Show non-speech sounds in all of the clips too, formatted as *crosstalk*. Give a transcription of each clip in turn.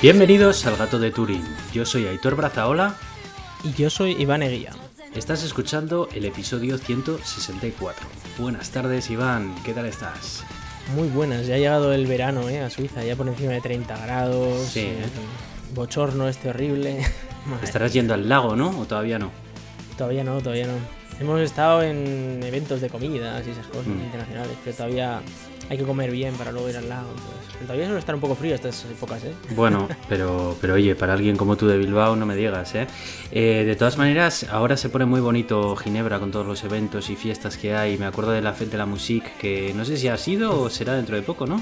Bienvenidos al Gato de Turín. Yo soy Aitor Brazaola. Y yo soy Iván Eguía. Estás escuchando el episodio 164. Buenas tardes, Iván. ¿Qué tal estás? Muy buenas. Ya ha llegado el verano ¿eh? a Suiza, ya por encima de 30 grados. Sí. eh, bochorno este horrible. *laughs* Estarás yendo al lago, ¿no? ¿O todavía no? Todavía no, todavía no. Hemos estado en eventos de comidas y esas cosas Mm. internacionales, pero todavía hay que comer bien para luego ir al lago. entonces. Todavía suele estar un poco frío estas épocas, ¿eh? *laughs* Bueno, pero, pero oye, para alguien como tú de Bilbao no me digas, ¿eh? Eh, De todas maneras, ahora se pone muy bonito Ginebra con todos los eventos y fiestas que hay. Me acuerdo de la Fête de la Musique, que no sé si ha sido o será dentro de poco, ¿no?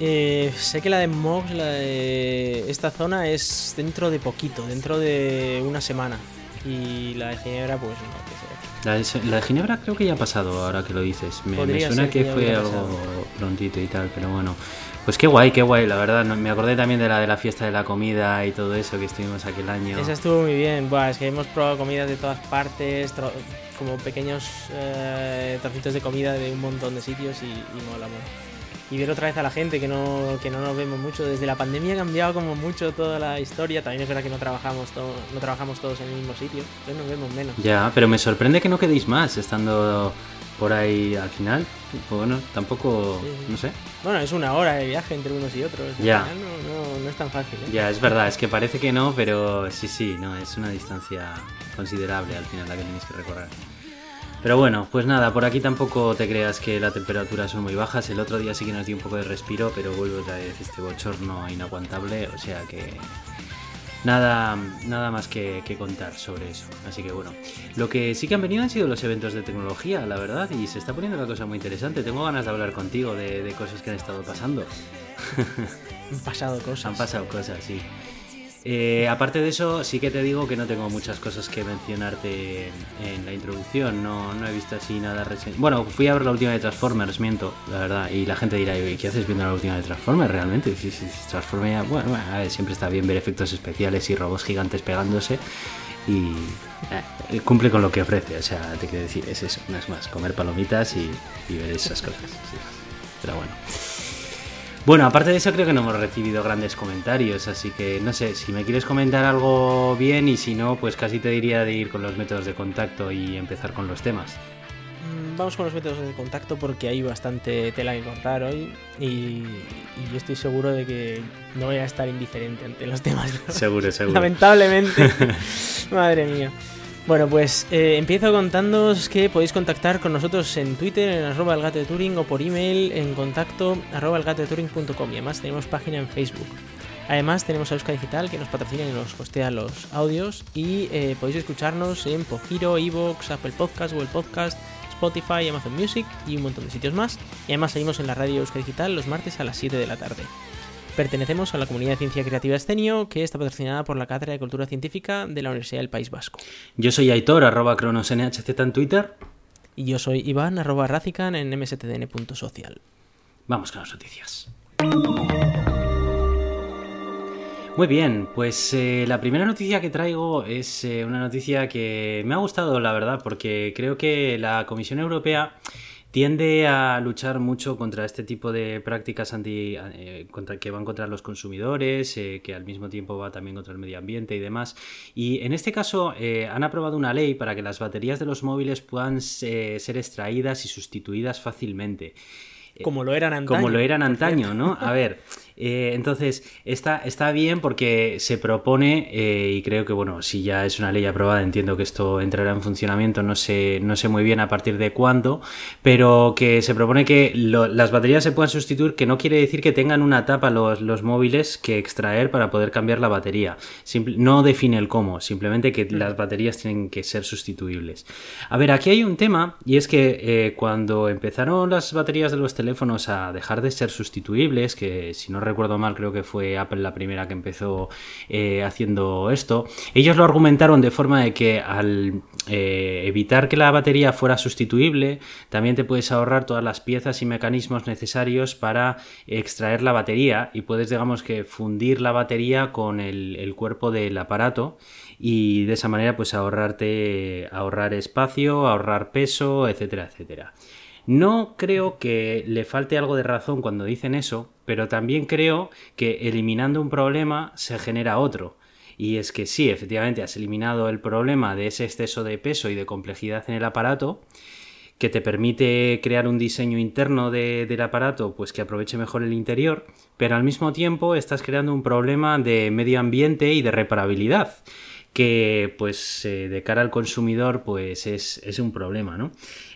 Eh, sé que la de Mox, la de esta zona, es dentro de poquito, dentro de una semana. Y la de Ginebra, pues no, que sé. La de, la de Ginebra creo que ya ha pasado, ahora que lo dices. Me, me suena que que fue algo prontito y tal, pero bueno. Pues qué guay, qué guay, la verdad. Me acordé también de la de la fiesta de la comida y todo eso que estuvimos aquel año. Esa estuvo muy bien. Buah, es que hemos probado comidas de todas partes, como pequeños eh, trocitos de comida de un montón de sitios y, y mola, mola. Y ver otra vez a la gente que no, que no nos vemos mucho. Desde la pandemia ha cambiado como mucho toda la historia. También es verdad que no trabajamos, no trabajamos todos en el mismo sitio. Entonces nos vemos menos. Ya, pero me sorprende que no quedéis más estando por ahí al final. Bueno, tampoco, Sí, sí. no sé. Bueno, es una hora de viaje entre unos y otros. Al Ya. final No, no, no es tan fácil. ¿eh? Ya, es verdad, es que parece que no, pero sí, sí, no, es una distancia considerable al final la que tenéis que recorrer. Pero bueno, pues nada, por aquí tampoco te creas que las temperaturas son muy bajas. El otro día sí que nos dio un poco de respiro, pero vuelve otra vez este bochorno inaguantable, o sea que nada, nada más que, que contar sobre eso. Así que bueno, lo que sí que han venido han sido los eventos de tecnología, la verdad, y se está poniendo la cosa muy interesante. Tengo ganas de hablar contigo de, de cosas que han estado pasando. Han pasado *laughs* cosas. Han pasado cosas, sí. Eh, aparte de eso, sí que te digo que no tengo muchas cosas que mencionarte en, la introducción. No, no he visto así nada reciente. Bueno, fui a ver la última de Transformers, miento, la verdad. Y la gente dirá, "Oye, ¿qué haces viendo la última de Transformers realmente? Si, Transformers, bueno, bueno, a ver, siempre está bien ver efectos especiales y robots gigantes pegándose. Y eh, cumple con lo que ofrece. O sea, te quiero decir, es eso, no es más, comer palomitas y, y ver esas cosas. Pero bueno. Bueno, aparte de eso creo que no hemos recibido grandes comentarios, así que no sé, si me quieres comentar algo bien y si no, pues casi te diría de ir con los métodos de contacto y empezar con los temas. Mm, Vamos con los métodos de contacto porque hay bastante tela que cortar hoy y, y yo estoy seguro de que no voy a estar indiferente ante los temas. Seguro, seguro. *laughs* Lamentablemente. *laughs* Madre mía. Bueno, pues eh, empiezo contándoos que podéis contactar con nosotros en Twitter, en arroba el gato de Turing o por email en contacto arroba elgatodeturing.com y además tenemos página en Facebook. Además tenemos a Euska Digital que nos patrocina y nos hostea los audios y eh, podéis escucharnos en Pogiro, Evox, Apple Podcast, Google Podcast, Spotify, Amazon Music y un montón de sitios más. Y además seguimos en la radio Euska Digital los martes a las 7 de la tarde. Pertenecemos a la comunidad de ciencia creativa Escenio, que está patrocinada por la Cátedra de Cultura Científica de la Universidad del País Vasco. Yo soy Aitor, arroba cronosnhz en Twitter. Y yo soy Iván, arroba Razican en mstdn.social. Vamos con las noticias. Muy bien, pues eh, la primera noticia que traigo es eh, una noticia que me ha gustado, la verdad, porque creo que la Comisión Europea tiende a luchar mucho contra este tipo de prácticas anti, eh, contra, que van contra los consumidores, eh, que al mismo tiempo va también contra el medio ambiente y demás. Y en este caso eh, han aprobado una ley para que las baterías de los móviles puedan eh, ser extraídas y sustituidas fácilmente. Como lo eran antaño. Como lo eran antaño. ¿no? A ver, *laughs* eh, entonces está, está bien porque se propone, eh, y creo que, bueno, si ya es una ley aprobada, entiendo que esto entrará en funcionamiento, no sé, no sé muy bien a partir de cuándo, pero que se propone que lo- las baterías se puedan sustituir, que no quiere decir que tengan una tapa los, los móviles que extraer para poder cambiar la batería. Simple- no define el cómo, simplemente que las baterías tienen que ser sustituibles. A ver, aquí hay un tema, y es que eh, cuando empezaron las baterías de los teléfonos a dejar de ser sustituibles, que si no recuerdo mal creo que fue Apple la primera que empezó eh, haciendo esto, ellos lo argumentaron de forma de que al eh, evitar que la batería fuera sustituible, también te puedes ahorrar todas las piezas y mecanismos necesarios para extraer la batería y puedes digamos que fundir la batería con el, el cuerpo del aparato y de esa manera pues ahorrarte ahorrar espacio, ahorrar peso, etcétera, etcétera. No creo que le falte algo de razón cuando dicen eso, pero también creo que eliminando un problema se genera otro. Y es que sí, efectivamente, has eliminado el problema de ese exceso de peso y de complejidad en el aparato, que te permite crear un diseño interno del aparato pues que aproveche mejor el interior, pero al mismo tiempo estás creando un problema de medio ambiente y de reparabilidad que pues eh, de cara al consumidor pues es, un problema, ¿no?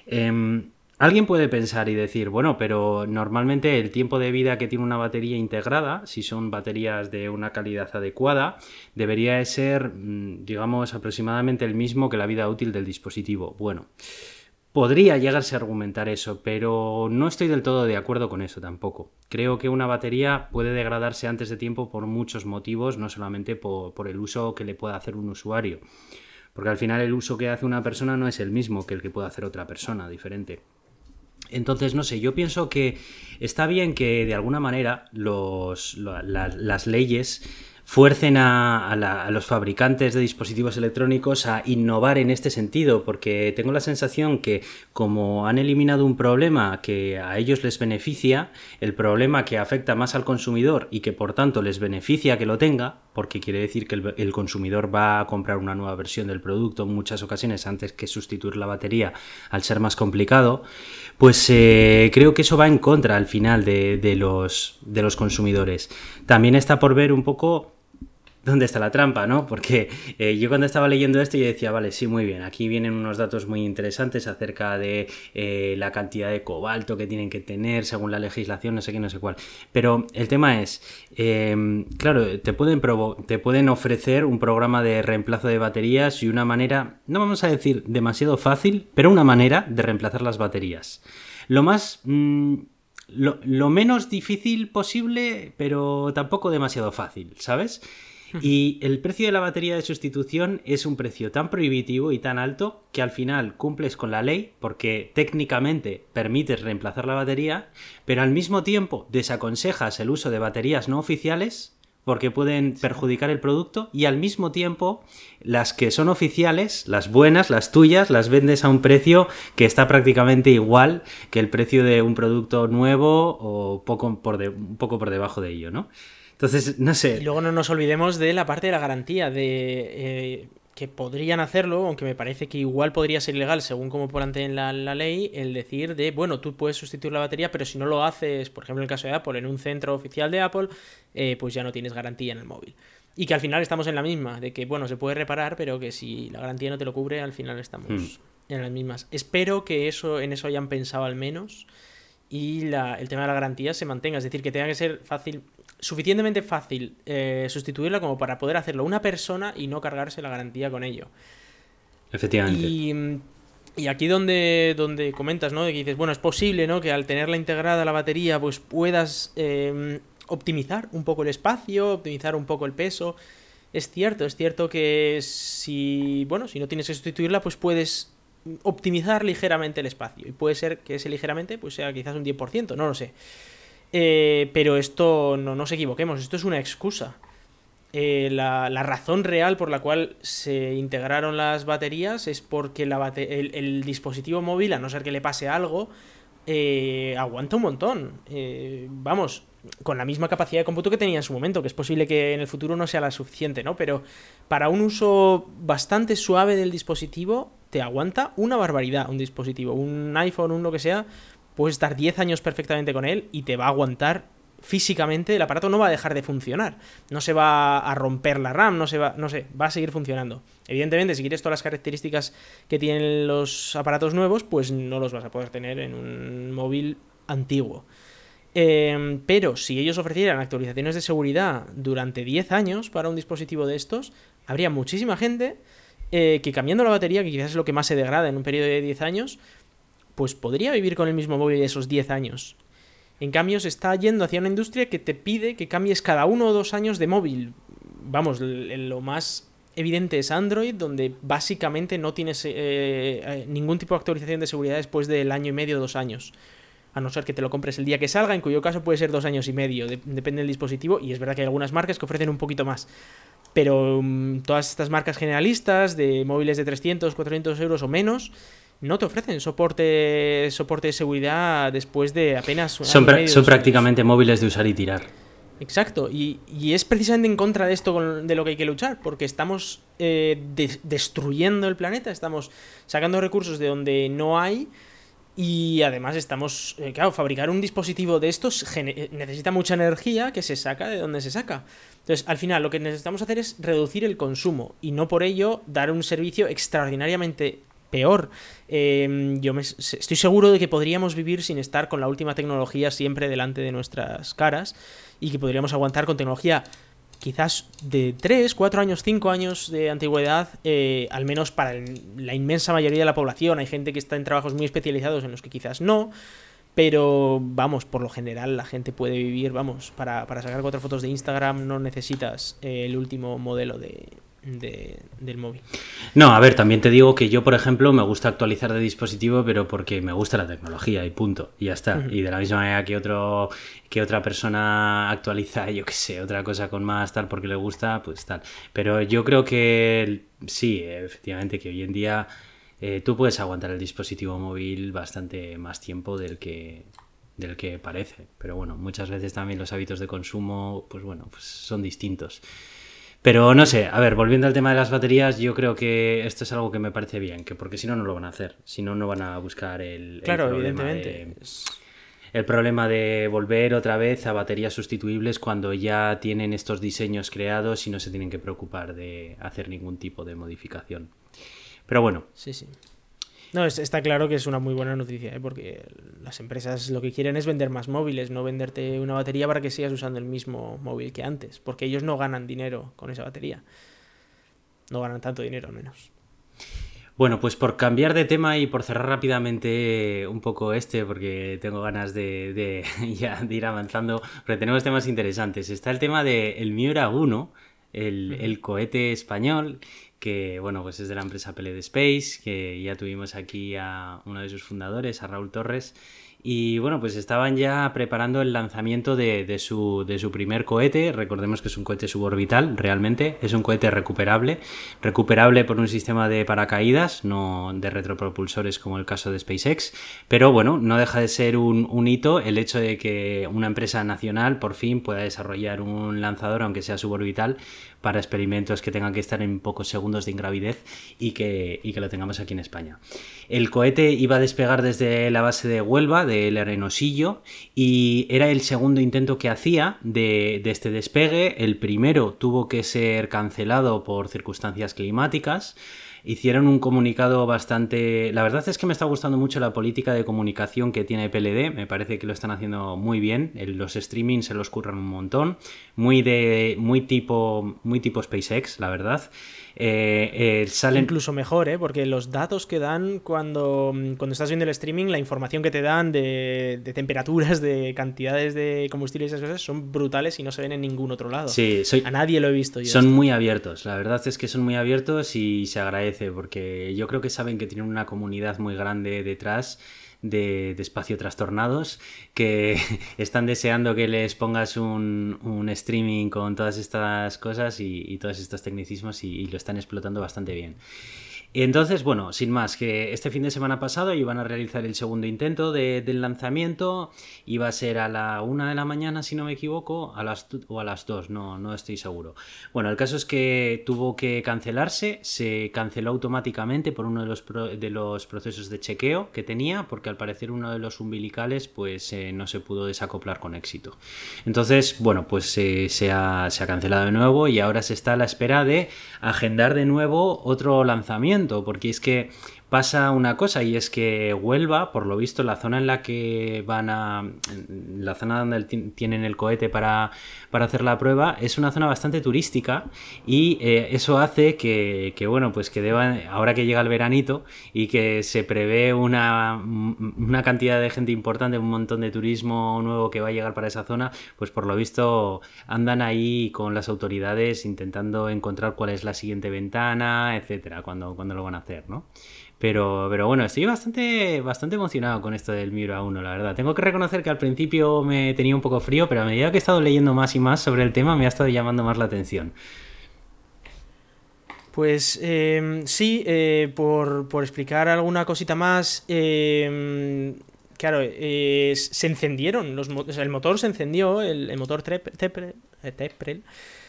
Em, alguien puede pensar y decir, bueno, pero normalmente el tiempo de vida que tiene una batería integrada, si son baterías de una calidad adecuada, debería ser, mm, digamos, aproximadamente el mismo que la vida útil del dispositivo. Bueno, Podría llegarse a argumentar eso, pero no estoy del todo de acuerdo con eso tampoco. Creo que una batería puede degradarse antes de tiempo por muchos motivos, no solamente por, el uso que le pueda hacer un usuario. Porque al final el uso que hace una persona no es el mismo que el que puede hacer otra persona, diferente. Entonces, no sé, yo pienso que está bien que de alguna manera las leyes fuercen a, los fabricantes de dispositivos electrónicos a innovar en este sentido, porque tengo la sensación que como han eliminado un problema que a ellos les beneficia, el problema que afecta más al consumidor y que por tanto les beneficia que lo tenga, porque quiere decir que el, consumidor va a comprar una nueva versión del producto en muchas ocasiones antes que sustituir la batería al ser más complicado, pues eh, creo que eso va en contra al final de, los, de los consumidores. También está por ver un poco dónde está la trampa, ¿no? Porque eh, yo cuando estaba leyendo esto yo decía, vale, sí, muy bien, aquí vienen unos datos muy interesantes acerca de eh, la cantidad de cobalto que tienen que tener según la legislación, no sé qué, no sé cuál. Pero el tema es, em, claro, te pueden, te pueden ofrecer un programa de reemplazo de baterías y una manera, no vamos a decir demasiado fácil, pero una manera de reemplazar las baterías. Lo más... Mm, lo menos difícil posible, pero tampoco demasiado fácil, ¿sabes? *laughs* Y el precio de la batería de sustitución es un precio tan prohibitivo y tan alto que al final cumples con la ley porque técnicamente permites reemplazar la batería, pero al mismo tiempo desaconsejas el uso de baterías no oficiales porque pueden perjudicar el producto y al mismo tiempo las que son oficiales, las buenas, las tuyas, las vendes a un precio que está prácticamente igual que el precio de un producto nuevo o poco por un poco por debajo de ello, ¿no? Entonces, no sé. Y luego no nos olvidemos de la parte de la garantía, de eh, que podrían hacerlo, aunque me parece que igual podría ser ilegal, según como planteen la, la ley, el decir de, bueno, tú puedes sustituir la batería, pero si no lo haces, por ejemplo, en el caso de Apple, en un centro oficial de Apple, eh, pues ya no tienes garantía en el móvil. Y que al final estamos en la misma, de que, bueno, se puede reparar, pero que si la garantía no te lo cubre, al final estamos hmm. en las mismas. Espero que eso en eso hayan pensado al menos y la, el tema de la garantía se mantenga, es decir, que tenga que ser fácil suficientemente fácil eh, sustituirla como para poder hacerlo una persona y no cargarse la garantía con ello. Efectivamente. Y, y aquí donde, donde comentas, ¿no? De que dices, bueno, es posible, ¿no? Que al tenerla integrada la batería, pues puedas em, optimizar un poco el espacio, optimizar un poco el peso. Es cierto, es cierto que si, bueno, si no tienes que sustituirla, pues puedes optimizar ligeramente el espacio. Y puede ser que ese ligeramente, pues sea quizás un 10%, no lo sé. Eh, pero esto, no nos equivoquemos, esto es una excusa. Eh, la, razón real por la cual se integraron las baterías es porque el, dispositivo móvil, a no ser que le pase algo, eh, aguanta un montón. vamos, con la misma capacidad de cómputo que tenía en su momento, que es posible que en el futuro no sea la suficiente, ¿no? Pero para un uso bastante suave del dispositivo, te aguanta una barbaridad un dispositivo. Un iPhone, un lo que sea, puedes estar 10 años perfectamente con él y te va a aguantar físicamente, el aparato no va a dejar de funcionar. No se va a romper la RAM, no se va, no sé, va a seguir funcionando. Evidentemente, si quieres todas las características que tienen los aparatos nuevos, pues no los vas a poder tener en un móvil antiguo. Em, pero si ellos ofrecieran actualizaciones de seguridad durante 10 años para un dispositivo de estos, habría muchísima gente eh, que cambiando la batería, que quizás es lo que más se degrada en un periodo de 10 años, pues podría vivir con el mismo móvil esos 10 años. En cambio, se está yendo hacia una industria que te pide que cambies cada uno o dos años de móvil. Vamos, lo más evidente es Android, donde básicamente no tienes eh, eh, ningún tipo de actualización de seguridad después del año y medio o dos años. A no ser que te lo compres el día que salga, en cuyo caso puede ser dos años y medio, depende del dispositivo, y es verdad que hay algunas marcas que ofrecen un poquito más. Pero mm, todas estas marcas generalistas de móviles de 300, 400 euros o menos, no te ofrecen soporte, soporte de seguridad después de apenas un Son, año y medio, son dos prácticamente móviles de usar y tirar. Exacto, y, y es precisamente en contra de esto con- de lo que hay que luchar, porque estamos eh, de- destruyendo el planeta, estamos sacando recursos de donde no hay y además estamos, eh, claro, fabricar un dispositivo de estos necesita mucha energía que se saca de donde se saca. Entonces, al final, lo que necesitamos hacer es reducir el consumo y no por ello dar un servicio extraordinariamente peor. Eh, yo me- estoy seguro de que podríamos vivir sin estar con la última tecnología siempre delante de nuestras caras y que podríamos aguantar con tecnología quizás de 3, 4 años, 5 años de antigüedad, eh, al menos para la inmensa mayoría de la población. Hay gente que está en trabajos muy especializados en los que quizás no, pero vamos, por lo general la gente puede vivir, vamos, para, para sacar cuatro fotos de Instagram no necesitas eh, el último modelo de, de- del móvil. No, a ver, también te digo que yo, por ejemplo, me gusta actualizar de dispositivo, pero porque me gusta la tecnología y punto. Y ya está. Y de la misma manera que otro que otra persona actualiza, yo qué sé, otra cosa con más tal porque le gusta, pues tal. Pero yo creo que sí, efectivamente, que hoy en día eh, tú puedes aguantar el dispositivo móvil bastante más tiempo del que del que parece. Pero bueno, muchas veces también los hábitos de consumo, pues bueno, pues son distintos. Pero no sé, a ver, volviendo al tema de las baterías, yo creo que esto es algo que me parece bien, que porque si no, no lo van a hacer. Si no, no van a buscar el, el Claro, problema evidentemente. de- el problema de volver otra vez a baterías sustituibles cuando ya tienen estos diseños creados y no se tienen que preocupar de hacer ningún tipo de modificación. Pero bueno, Sí, sí. No, es- está claro que es una muy buena noticia, ¿eh? porque las empresas lo que quieren es vender más móviles, no venderte una batería para que sigas usando el mismo móvil que antes, porque ellos no ganan dinero con esa batería. No ganan tanto dinero al menos. Bueno, pues por cambiar de tema y por cerrar rápidamente un poco este, porque tengo ganas de, de *laughs* ya de ir avanzando, porque tenemos temas interesantes. Está el tema del Miura 1, el, el cohete español, que bueno, pues es de la empresa Peled Space, que ya tuvimos aquí a uno de sus fundadores, a Raúl Torres. Y bueno, pues estaban ya preparando el lanzamiento de, de su, de su primer cohete. Recordemos que es un cohete suborbital, realmente. Es un cohete recuperable. Recuperable por un sistema de paracaídas, no de retropropulsores como el caso de SpaceX. Pero bueno, no deja de ser un, un hito el hecho de que una empresa nacional por fin pueda desarrollar un lanzador, aunque sea suborbital, para experimentos que tengan que estar en pocos segundos de ingravidez y que, y que lo tengamos aquí en España. El cohete iba a despegar desde la base de Huelva, del Arenosillo, y era el segundo intento que hacía de, de este despegue. El primero tuvo que ser cancelado por circunstancias climáticas. Hicieron un comunicado bastante... La verdad es que me está gustando mucho la política de comunicación que tiene PLD. Me parece que lo están haciendo muy bien. Los streamings se los curran un montón. Muy de... Muy tipo... Muy tipo SpaceX, la verdad. Eh, eh, salen... Incluso mejor, ¿eh? porque los datos que dan cuando, cuando estás viendo el streaming, la información que te dan de, de temperaturas, de cantidades de combustible y esas cosas son brutales y no se ven en ningún otro lado. Sí, soy... A nadie lo he visto yo. Son muy abiertos, la verdad es que son muy abiertos y se agradece porque yo creo que saben que tienen una comunidad muy grande detrás de, de espacio trastornados que *laughs* están deseando que les pongas un, un streaming con todas estas cosas y, y todos estos tecnicismos y, y lo están explotando bastante bien. Entonces, bueno, sin más, que este fin de semana pasado iban a realizar el segundo intento de- del lanzamiento, iba a ser a la una de la mañana, si no me equivoco, a las, o a las dos, no, no estoy seguro. Bueno, el caso es que tuvo que cancelarse, se canceló automáticamente por uno de los, de los procesos de chequeo que tenía, porque al parecer uno de los umbilicales pues eh, no se pudo desacoplar con éxito. Entonces, bueno, pues eh, se, ha, se ha cancelado de nuevo y ahora se está a la espera de agendar de nuevo otro lanzamiento, porque es que pasa una cosa y es que Huelva, por lo visto, la zona en la que van a. la zona donde ti- tienen el cohete para, para hacer la prueba, es una zona bastante turística y eh, eso hace que, que, bueno, pues que deban, ahora que llega el veranito y que se prevé una, una cantidad de gente importante, un montón de turismo nuevo que va a llegar para esa zona, pues por lo visto andan ahí con las autoridades intentando encontrar cuál es la siguiente ventana, etcétera, cuando, cuando lo van a hacer, ¿no? Pero, pero bueno, estoy bastante, bastante emocionado con esto del Miura 1, la verdad. Tengo que reconocer que al principio me tenía un poco frío, pero a medida que he estado leyendo más y más sobre el tema, me ha estado llamando más la atención. Pues em, sí, eh, por, explicar alguna cosita más, em, claro, se encendieron, los, el motor se encendió, el, motor Teprel, eh,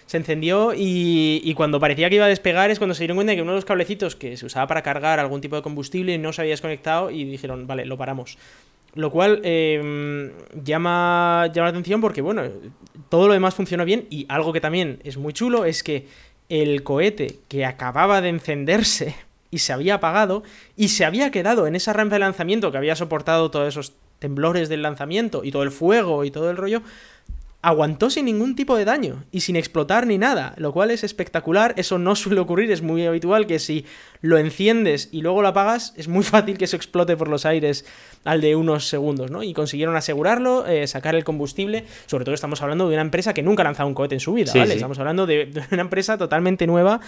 se encendió y, cuando parecía que iba a despegar es cuando se dieron cuenta de que uno de los cablecito que se usaba para cargar algún tipo de combustible no se había desconectado y dijeron, vale, lo paramos. Lo cual em, llama, llama la atención porque, bueno, todo lo demás funcionó bien y algo que también es muy chulo es que el cohete que acababa de encenderse *laughs* y se había apagado y se había quedado en esa rampa de lanzamiento que había soportado todos esos temblores del lanzamiento y todo el fuego y todo el rollo, aguantó sin ningún tipo de daño y sin explotar ni nada, lo cual es espectacular, eso no suele ocurrir, es muy habitual que si lo enciendes y luego lo apagas, es muy fácil que eso explote por los aires al de unos segundos, ¿no? Y consiguieron asegurarlo, eh, sacar el combustible, sobre todo estamos hablando de una empresa que nunca ha lanzado un cohete en su vida, ¿vale? Estamos hablando de, una empresa totalmente nueva,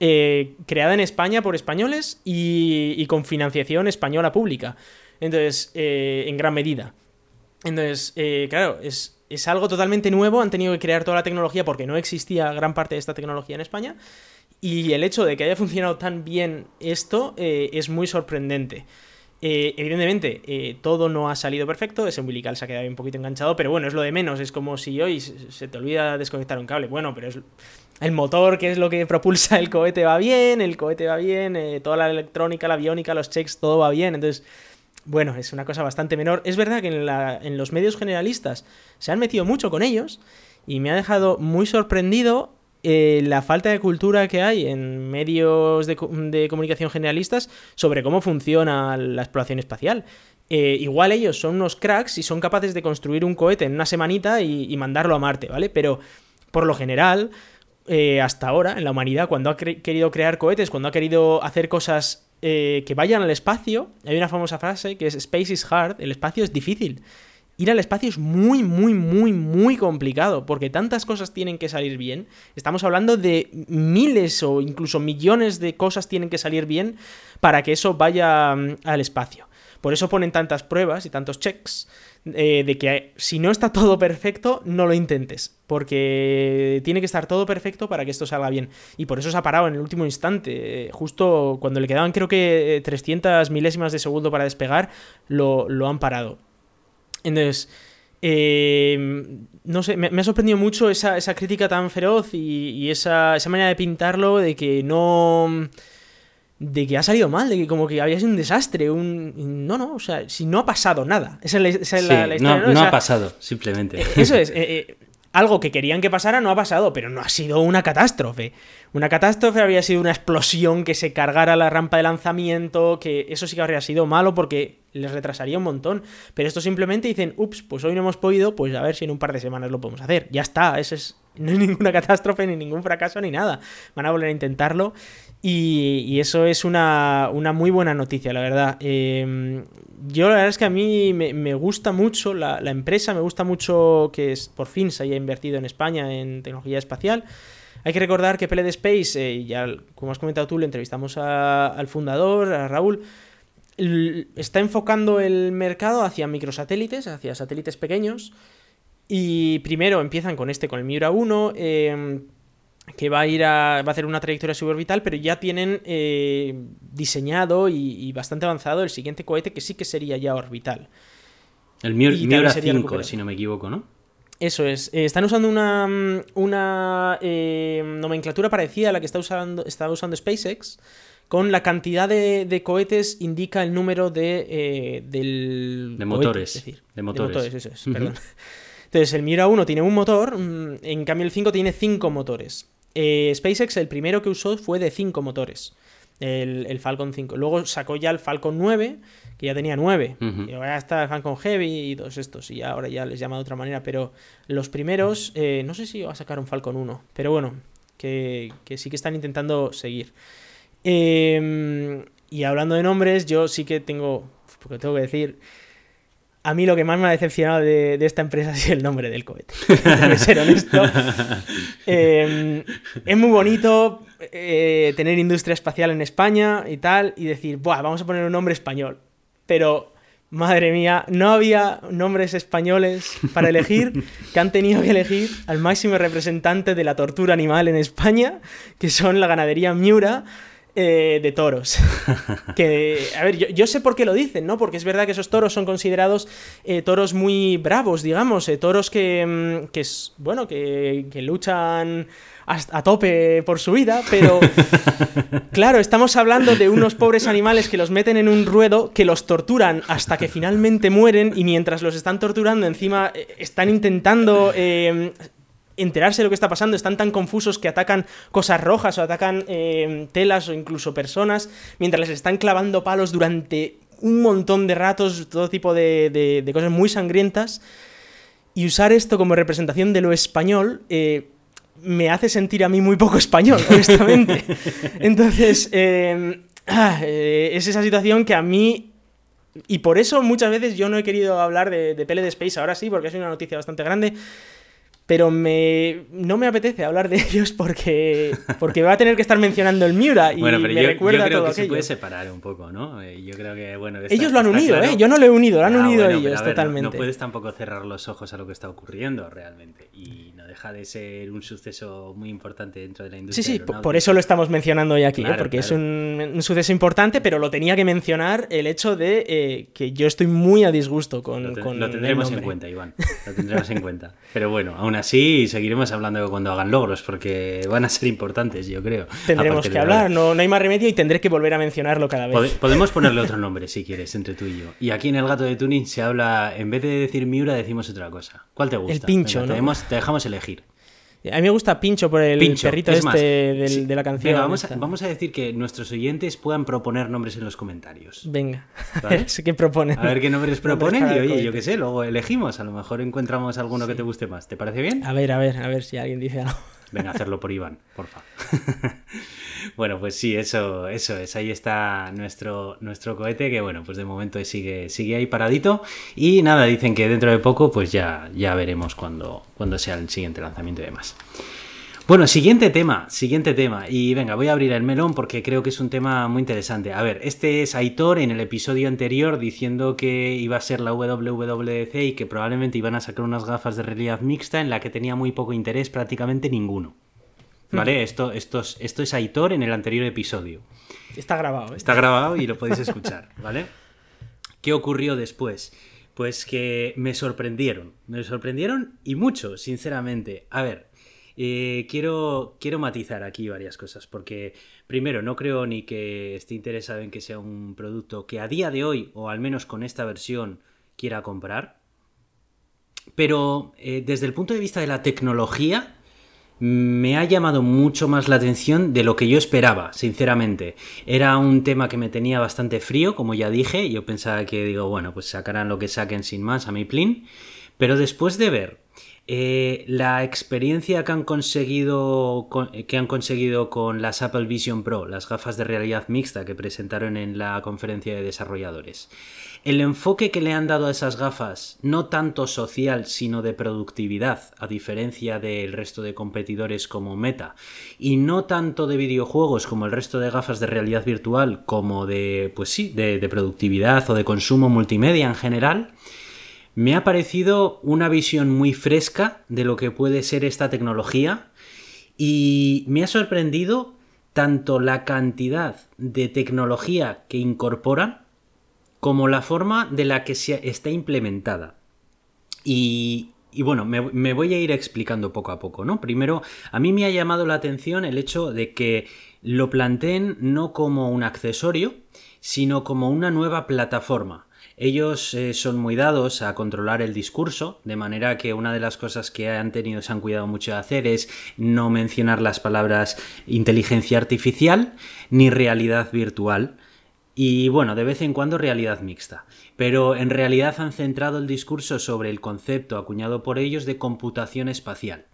eh, creada en España por españoles y, con financiación española pública, entonces, eh, en gran medida. Entonces, claro, es es algo totalmente nuevo, han tenido que crear toda la tecnología porque no existía gran parte de esta tecnología en España. Y el hecho de que haya funcionado tan bien esto eh, es muy sorprendente. Eh, evidentemente, eh, todo no ha salido perfecto, ese umbilical se ha quedado un poquito enganchado, pero bueno, es lo de menos, es como si hoy se te olvida desconectar un cable. Bueno, pero es el motor, que es lo que propulsa el cohete, va bien, el cohete va bien, toda la electrónica, la aviónica, los checks, todo va bien, entonces bueno, es una cosa bastante menor. Es verdad que en, los medios generalistas se han metido mucho con ellos y me ha dejado muy sorprendido eh, la falta de cultura que hay en medios de, comunicación generalistas sobre cómo funciona la exploración espacial. Eh, igual ellos son unos cracks y son capaces de construir un cohete en una semanita y, mandarlo a Marte, ¿vale? Pero por lo general, eh, hasta ahora, en la humanidad, cuando ha querido crear cohetes, cuando ha querido hacer cosas eh, que vayan al espacio, hay una famosa frase que es Space is hard, el espacio es difícil. Ir al espacio es muy, muy, muy, muy complicado, porque tantas cosas tienen que salir bien. Estamos hablando de miles o incluso millones de cosas tienen que salir bien para que eso vaya mm, al espacio. Por eso ponen tantas pruebas y tantos checks eh, de que si no está todo perfecto, no lo intentes, porque tiene que estar todo perfecto para que esto salga bien. Y por eso se ha parado en el último instante, justo cuando le quedaban creo que 300 milésimas de segundo para despegar, lo, han parado. Entonces... Eh, no sé, me, ha sorprendido mucho esa, crítica tan feroz y, esa, esa, manera de pintarlo de que no de que ha salido mal, de que como que había sido un desastre, un... No, no, o sea, si no ha pasado nada. Esa es la, historia. No, ha pasado, simplemente. Eh, eso es. Eh, eh, algo que querían que pasara no ha pasado, pero no ha sido una catástrofe. Una catástrofe habría sido una explosión que se cargara la rampa de lanzamiento, que eso sí que habría sido malo porque les retrasaría un montón. Pero esto simplemente dicen, ups, pues hoy no hemos podido, pues a ver si en un par de semanas lo podemos hacer. Ya está, eso es, no es ninguna *laughs* catástrofe, ni ningún fracaso, ni nada. Van a volver a intentarlo y, eso es una, muy buena noticia, la verdad. Em, yo la verdad es que a mí me, gusta mucho la, empresa, me gusta mucho que por fin se haya invertido en España en tecnología espacial. Hay que recordar que PLD Space, eh, ya como has comentado tú, le entrevistamos al fundador, a Raúl, está enfocando el mercado hacia microsatélites, hacia satélites pequeños. Y primero empiezan con este, con el Miura 1 que va a ir a, va a hacer una trayectoria suborbital, pero ya tienen eh, diseñado y, bastante avanzado el siguiente cohete que sí que sería ya orbital. El Miura 5, si no me equivoco, ¿no? Eso es. Eh, están usando una, una eh, nomenclatura parecida a la que está usando, está usando SpaceX. Con la cantidad de, cohetes indica el número de, del de motores. es decir, de motores. eso es, perdón. Entonces, el Miura 1 tiene un motor, mm, en cambio el 5 tiene 5 motores. Eh, SpaceX, el primero que usó fue de 5 motores. El, Falcon 5. Luego sacó ya el Falcon 9, que ya tenía 9. Y ahora está el Falcon Heavy y todos estos. Y ahora ya les llama de otra manera. Pero los primeros, eh, no sé si va a sacar un Falcon 1. Pero bueno, que, sí que están intentando seguir. Em, y hablando de nombres, yo sí que tengo, porque tengo que decir, a mí lo que más me ha decepcionado de, esta empresa *laughs* es el nombre del cohete. *laughs* Tengo ser honesto. Em, es muy bonito eh, tener industria espacial en España y tal, y decir, Buah, vamos a poner un nombre español. Pero Madre mía, no había nombres españoles para elegir que han tenido que elegir al máximo representante de la tortura animal en España, que son la ganadería Miura. Eh, de toros. *laughs* que, a ver, yo, sé por qué lo dicen, ¿no? Porque es verdad que esos toros son considerados eh, toros muy bravos, digamos, eh, toros que, mm, que, bueno, que, que luchan a tope por su vida, pero *laughs* claro, estamos hablando de unos pobres animales que los meten en un ruedo, que los torturan hasta que finalmente mueren y mientras los están torturando encima eh, están intentando... enterarse de lo que está pasando, están tan confusos que atacan cosas rojas o atacan em, telas o incluso personas, mientras les están clavando palos durante un montón de ratos, todo tipo de, cosas muy sangrientas. Y usar esto como representación de lo español, eh, me hace sentir a mí muy poco español, *laughs* honestamente. Entonces, em, ah, eh, es esa situación que a mí... Y por eso muchas veces yo no he querido hablar de, de Pele de Space, ahora sí, porque es una noticia bastante grande pero me, no me apetece hablar de *laughs* ellos porque, porque va a tener que estar mencionando el Miura y me recuerda yo creo que se puede separar un poco, ¿no? Eh, yo creo que, bueno... ellos lo han unido, ¿eh? Yo no lo he unido, lo han ah, unido ellos totalmente. No, puedes tampoco cerrar los ojos a lo que está ocurriendo realmente y no deja de ser un suceso muy importante dentro de la industria Sí, sí, por eso lo estamos mencionando hoy aquí, ¿eh? porque es un, suceso importante, pero lo tenía que mencionar el hecho de eh, que yo estoy muy a disgusto con... Lo, lo tendremos en cuenta, Iván, lo tendremos en cuenta. Pero bueno, aún así seguiremos hablando cuando hagan logros, porque van a ser importantes, yo creo. Tendremos que hablar, no, no, hay más remedio y tendré que volver a mencionarlo cada vez. Podemos ponerle otro nombre, si quieres, entre tú y yo. Y aquí en El Gato de Tuning se habla, en vez de decir Miura, decimos otra cosa. ¿Cuál te gusta? El pincho, ¿no? te dejamos elegir. A mí me gusta Pincho por el perrito este de la canción. vamos, a, vamos, a, decir que nuestros oyentes puedan proponer nombres en los comentarios. Venga, ¿vale? *laughs* qué proponen. A ver qué nombres proponen y oye, yo qué sé, luego elegimos. A lo mejor encontramos alguno que te guste más. ¿Te parece bien? A ver, a ver, a ver si alguien dice algo. Venga, hacerlo por Iván, porfa. *laughs* Bueno, pues sí, eso, eso es. Ahí está nuestro, nuestro cohete, que bueno, pues de momento sigue, sigue ahí paradito. Y nada, dicen que dentro de poco, pues ya, ya veremos cuando, cuando sea el siguiente lanzamiento y demás. Bueno, siguiente tema, siguiente tema. Y venga, voy a abrir el melón porque creo que es un tema muy interesante. A ver, este es Aitor en el episodio anterior diciendo que iba a ser la WWDC y que probablemente iban a sacar unas gafas de realidad mixta en la que tenía muy poco interés, prácticamente ninguno. ¿Vale? Esto, esto, es, esto es Aitor en el anterior episodio. Está grabado. ¿eh? Está grabado y lo podéis escuchar, ¿vale? ¿Qué ocurrió después? Pues que me sorprendieron. Me sorprendieron y mucho, sinceramente. A ver, eh, quiero, quiero matizar aquí varias cosas, porque primero, no creo ni que esté interesado en que sea un producto que a día de hoy, o al menos con esta versión, quiera comprar. Pero eh, desde el punto de vista de la tecnología, me ha llamado mucho más la atención de lo que yo esperaba, sinceramente. Era un tema que me tenía bastante frío, como ya dije, yo pensaba que digo, bueno, pues sacarán lo que saquen sin más a mi plin, pero después de ver eh, la experiencia que han conseguido que han conseguido con las Apple Vision Pro, las gafas de realidad mixta que presentaron en la conferencia de desarrolladores, el enfoque que le han dado a esas gafas, no tanto social, sino de productividad, a diferencia del resto de competidores como Meta, y no tanto de videojuegos como el resto de gafas de realidad virtual, como de, pues sí, de productividad o de consumo multimedia en general, me ha parecido una visión muy fresca de lo que puede ser esta tecnología y me ha sorprendido tanto la cantidad de tecnología que incorporan como la forma de la que se está implementada. Y, bueno, me, voy a ir explicando poco a poco, ¿no? Primero, a mí me ha llamado la atención el hecho de que lo planteen no como un accesorio, sino como una nueva plataforma. Ellos eh, son muy dados a controlar el discurso, de manera que una de las cosas que han tenido, se han cuidado mucho de hacer es no mencionar las palabras inteligencia artificial ni realidad virtual, y bueno, de vez en cuando realidad mixta. Pero en realidad han centrado el discurso sobre el concepto acuñado por ellos de computación espacial.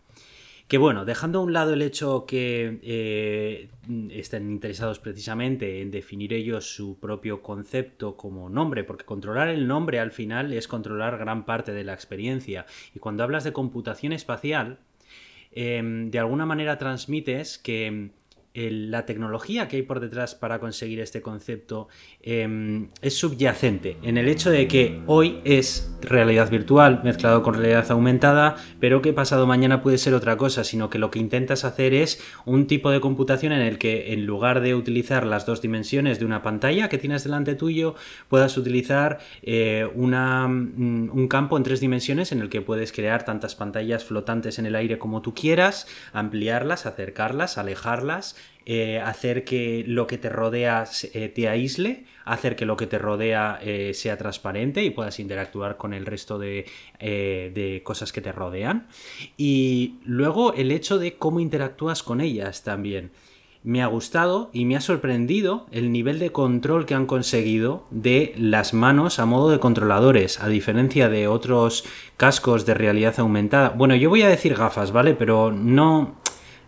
Que bueno, dejando a un lado el hecho que eh, estén interesados precisamente en definir ellos su propio concepto como nombre, porque controlar el nombre al final es controlar gran parte de la experiencia. Y cuando hablas de computación espacial, em, de alguna manera transmites que la tecnología que hay por detrás para conseguir este concepto em, es subyacente en el hecho de que hoy es realidad virtual mezclado con realidad aumentada, pero que pasado mañana puede ser otra cosa, sino que lo que intentas hacer es un tipo de computación en el que en lugar de utilizar las dos dimensiones de una pantalla que tienes delante tuyo, puedas utilizar eh, una, mm, un campo en tres dimensiones en el que puedes crear tantas pantallas flotantes en el aire como tú quieras, ampliarlas, acercarlas, alejarlas, eh, hacer que lo que te rodea eh, te aísle, hacer que lo que te rodea eh, sea transparente y puedas interactuar con el resto de, de, cosas que te rodean. Y luego el hecho de cómo interactúas con ellas también. Me ha gustado y me ha sorprendido el nivel de control que han conseguido de las manos a modo de controladores, a diferencia de otros cascos de realidad aumentada. Bueno, yo voy a decir gafas, ¿vale? Pero no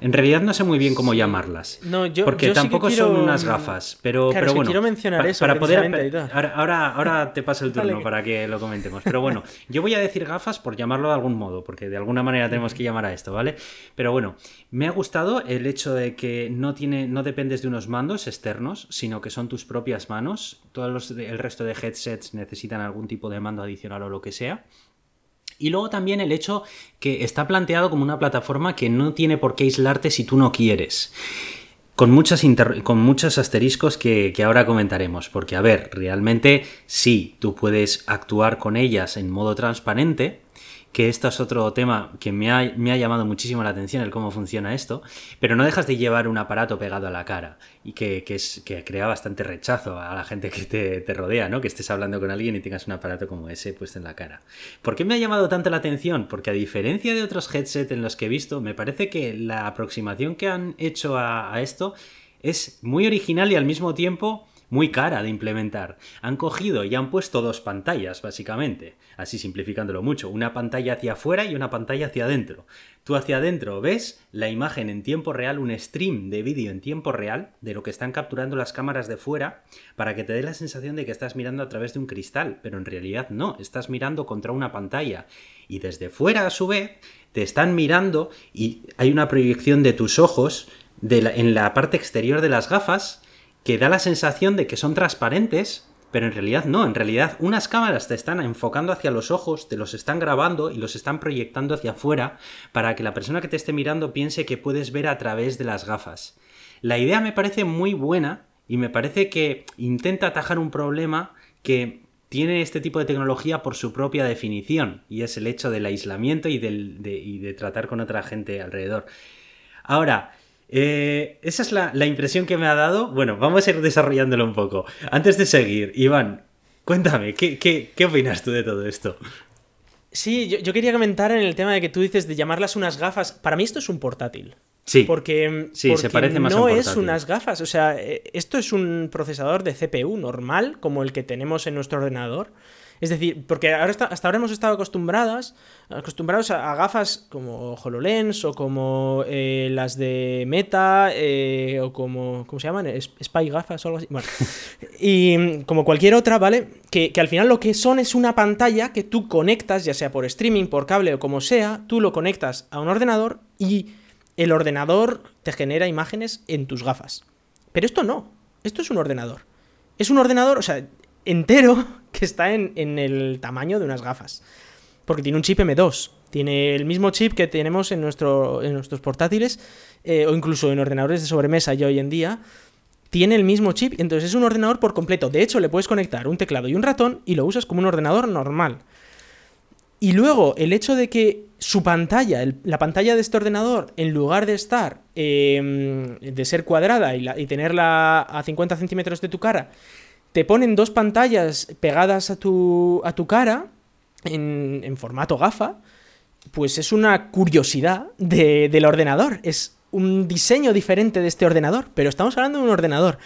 en realidad no sé muy bien cómo llamarlas. No, yo, porque tampoco son unas gafas. Pero, pero bueno. quiero mencionar eso. Para poder. Ahora, ahora, te paso el turno *laughs* para que lo comentemos. Pero bueno, yo voy a decir gafas por llamarlo de algún modo, porque de alguna manera tenemos que llamar a esto, ¿vale? Pero bueno, me ha gustado el hecho de que no, tiene, no dependes de unos mandos externos, sino que son tus propias manos. Todos los, el resto de headsets necesitan algún tipo de mando adicional o lo que sea. Y luego también el hecho que está planteado como una plataforma que no tiene por qué aislarte si tú no quieres. Con, muchas con muchos asteriscos que, que, ahora comentaremos, porque a ver, realmente sí, tú puedes actuar con ellas en modo transparente, que esto es otro tema que me ha, llamado muchísimo la atención, el cómo funciona esto, pero no dejas de llevar un aparato pegado a la cara y que, es, que crea bastante rechazo a la gente que te, rodea, ¿no? Que estés hablando con alguien y tengas un aparato como ese puesto en la cara. ¿Por qué me ha llamado tanto la atención? Porque a diferencia de otros headsets en los que he visto, me parece que la aproximación que han hecho a esto es muy original y al mismo tiempo muy cara de implementar. Han cogido y han puesto dos pantallas, básicamente, así simplificándolo mucho, una pantalla hacia afuera y una pantalla hacia adentro. Tú hacia adentro ves la imagen en tiempo real, un stream de vídeo en tiempo real de lo que están capturando las cámaras de fuera para que te dé la sensación de que estás mirando a través de un cristal, pero en realidad no, estás mirando contra una pantalla y desde fuera a su vez te están mirando y hay una proyección de tus ojos en la parte exterior de las gafas que da la sensación de que son transparentes, pero en realidad no, en realidad unas cámaras te están enfocando hacia los ojos, te los están grabando y los están proyectando hacia afuera para que la persona que te esté mirando piense que puedes ver a través de las gafas. La idea me parece muy buena y me parece que intenta atajar un problema que tiene este tipo de tecnología por su propia definición y es el hecho del aislamiento y, de, y de tratar con otra gente alrededor. Ahora, eh, esa es la, impresión que me ha dado. Bueno, vamos a ir desarrollándolo un poco. Antes de seguir, Iván, cuéntame, ¿qué, qué, opinas tú de todo esto? Sí, yo, quería comentar en el tema de que tú dices de llamarlas unas gafas. Para mí esto es un portátil. Sí. Porque, sí, se parece más no a un es unas gafas. O sea, eh, esto es un procesador de CPU normal, como el que tenemos en nuestro ordenador. Es decir, porque ahora hasta ahora hemos estado acostumbradas, acostumbrados a, gafas como HoloLens o como eh, las de Meta eh, o como, ¿cómo se llaman? Spy gafas o algo así. Bueno, *laughs* y como cualquier otra, ¿vale? Que, que al final lo que son es una pantalla que tú conectas, ya sea por streaming, por cable o como sea, tú lo conectas a un ordenador y el ordenador te genera imágenes en tus gafas. Pero esto no, esto es un ordenador. Es un ordenador, o sea, entero que está en, el tamaño de unas gafas. Porque tiene un chip M2. Tiene el mismo chip que tenemos en, nuestro, en nuestros portátiles eh, o incluso en ordenadores de sobremesa ya hoy en día. Tiene el mismo chip, entonces es un ordenador por completo. De hecho, le puedes conectar un teclado y un ratón y lo usas como un ordenador normal. Y luego, el hecho de que su pantalla, la pantalla de este ordenador, en lugar de estar, em, de ser cuadrada y, y, tenerla a 50 centímetros de tu cara, te ponen dos pantallas pegadas a tu, a tu cara en, formato gafa, pues es una curiosidad del ordenador. Es un diseño diferente de este ordenador, pero estamos hablando de un ordenador.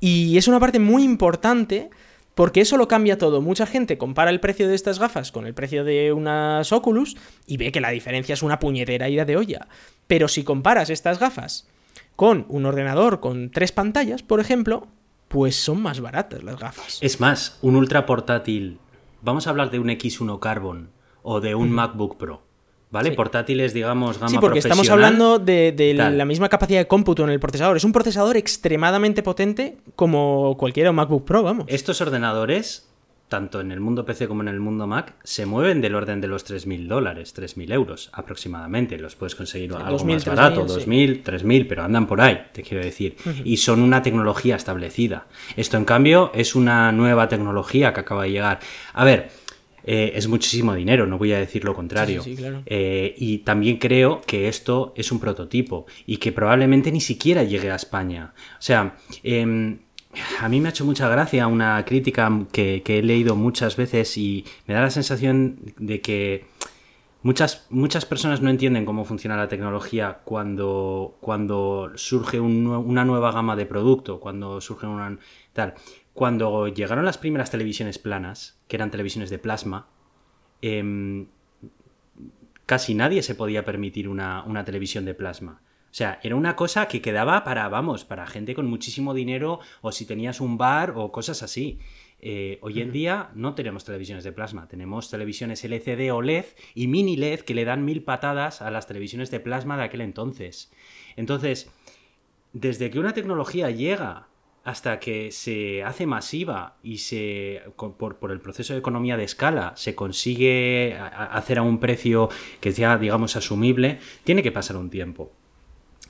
Y es una parte muy importante porque eso lo cambia todo. Mucha gente compara el precio de estas gafas con el precio de unas Oculus y ve que la diferencia es una puñetera ida de olla. Pero si comparas estas gafas con un ordenador con tres pantallas, por ejemplo, pues son más baratas las gafas. Es más, un ultra portátil, vamos a hablar de un X1 Carbon o de un MacBook Pro. ¿vale? Portátiles, digamos, gama Sí, porque estamos hablando de, la misma capacidad de cómputo en el procesador. Es un procesador extremadamente potente como cualquier MacBook Pro, vamos. Estos ordenadores tanto en el mundo PC como en el mundo Mac, se mueven del orden de los 3.000 dólares, 3.000 euros aproximadamente. Los puedes conseguir algo más barato, 2.000, 3.000, pero andan por ahí, te quiero decir. Y son una tecnología establecida. Esto, en cambio, es una nueva tecnología que acaba de llegar. A ver, eh, es muchísimo dinero, no voy a decir lo contrario. Eh, y también creo que esto es un prototipo y que probablemente ni siquiera llegue a España. O sea, em, a mí me ha hecho mucha gracia una crítica que, he leído muchas veces y me da la sensación de que muchas, muchas personas no entienden cómo funciona la tecnología cuando, cuando surge una nueva gama de producto, cuando surge una tal. Cuando llegaron las primeras televisiones planas, que eran televisiones de plasma, em, casi nadie se podía permitir una televisión de plasma. O sea, era una cosa que quedaba para, vamos, para gente con muchísimo dinero o si tenías un bar o cosas así. Eh, hoy en día no tenemos televisiones de plasma, tenemos televisiones LCD o LED y mini LED que le dan mil patadas a las televisiones de plasma de aquel entonces. Entonces, desde que una tecnología llega hasta que se hace masiva y se por, por, el proceso de economía de escala se consigue hacer a un precio que sea digamos asumible, tiene que pasar un tiempo.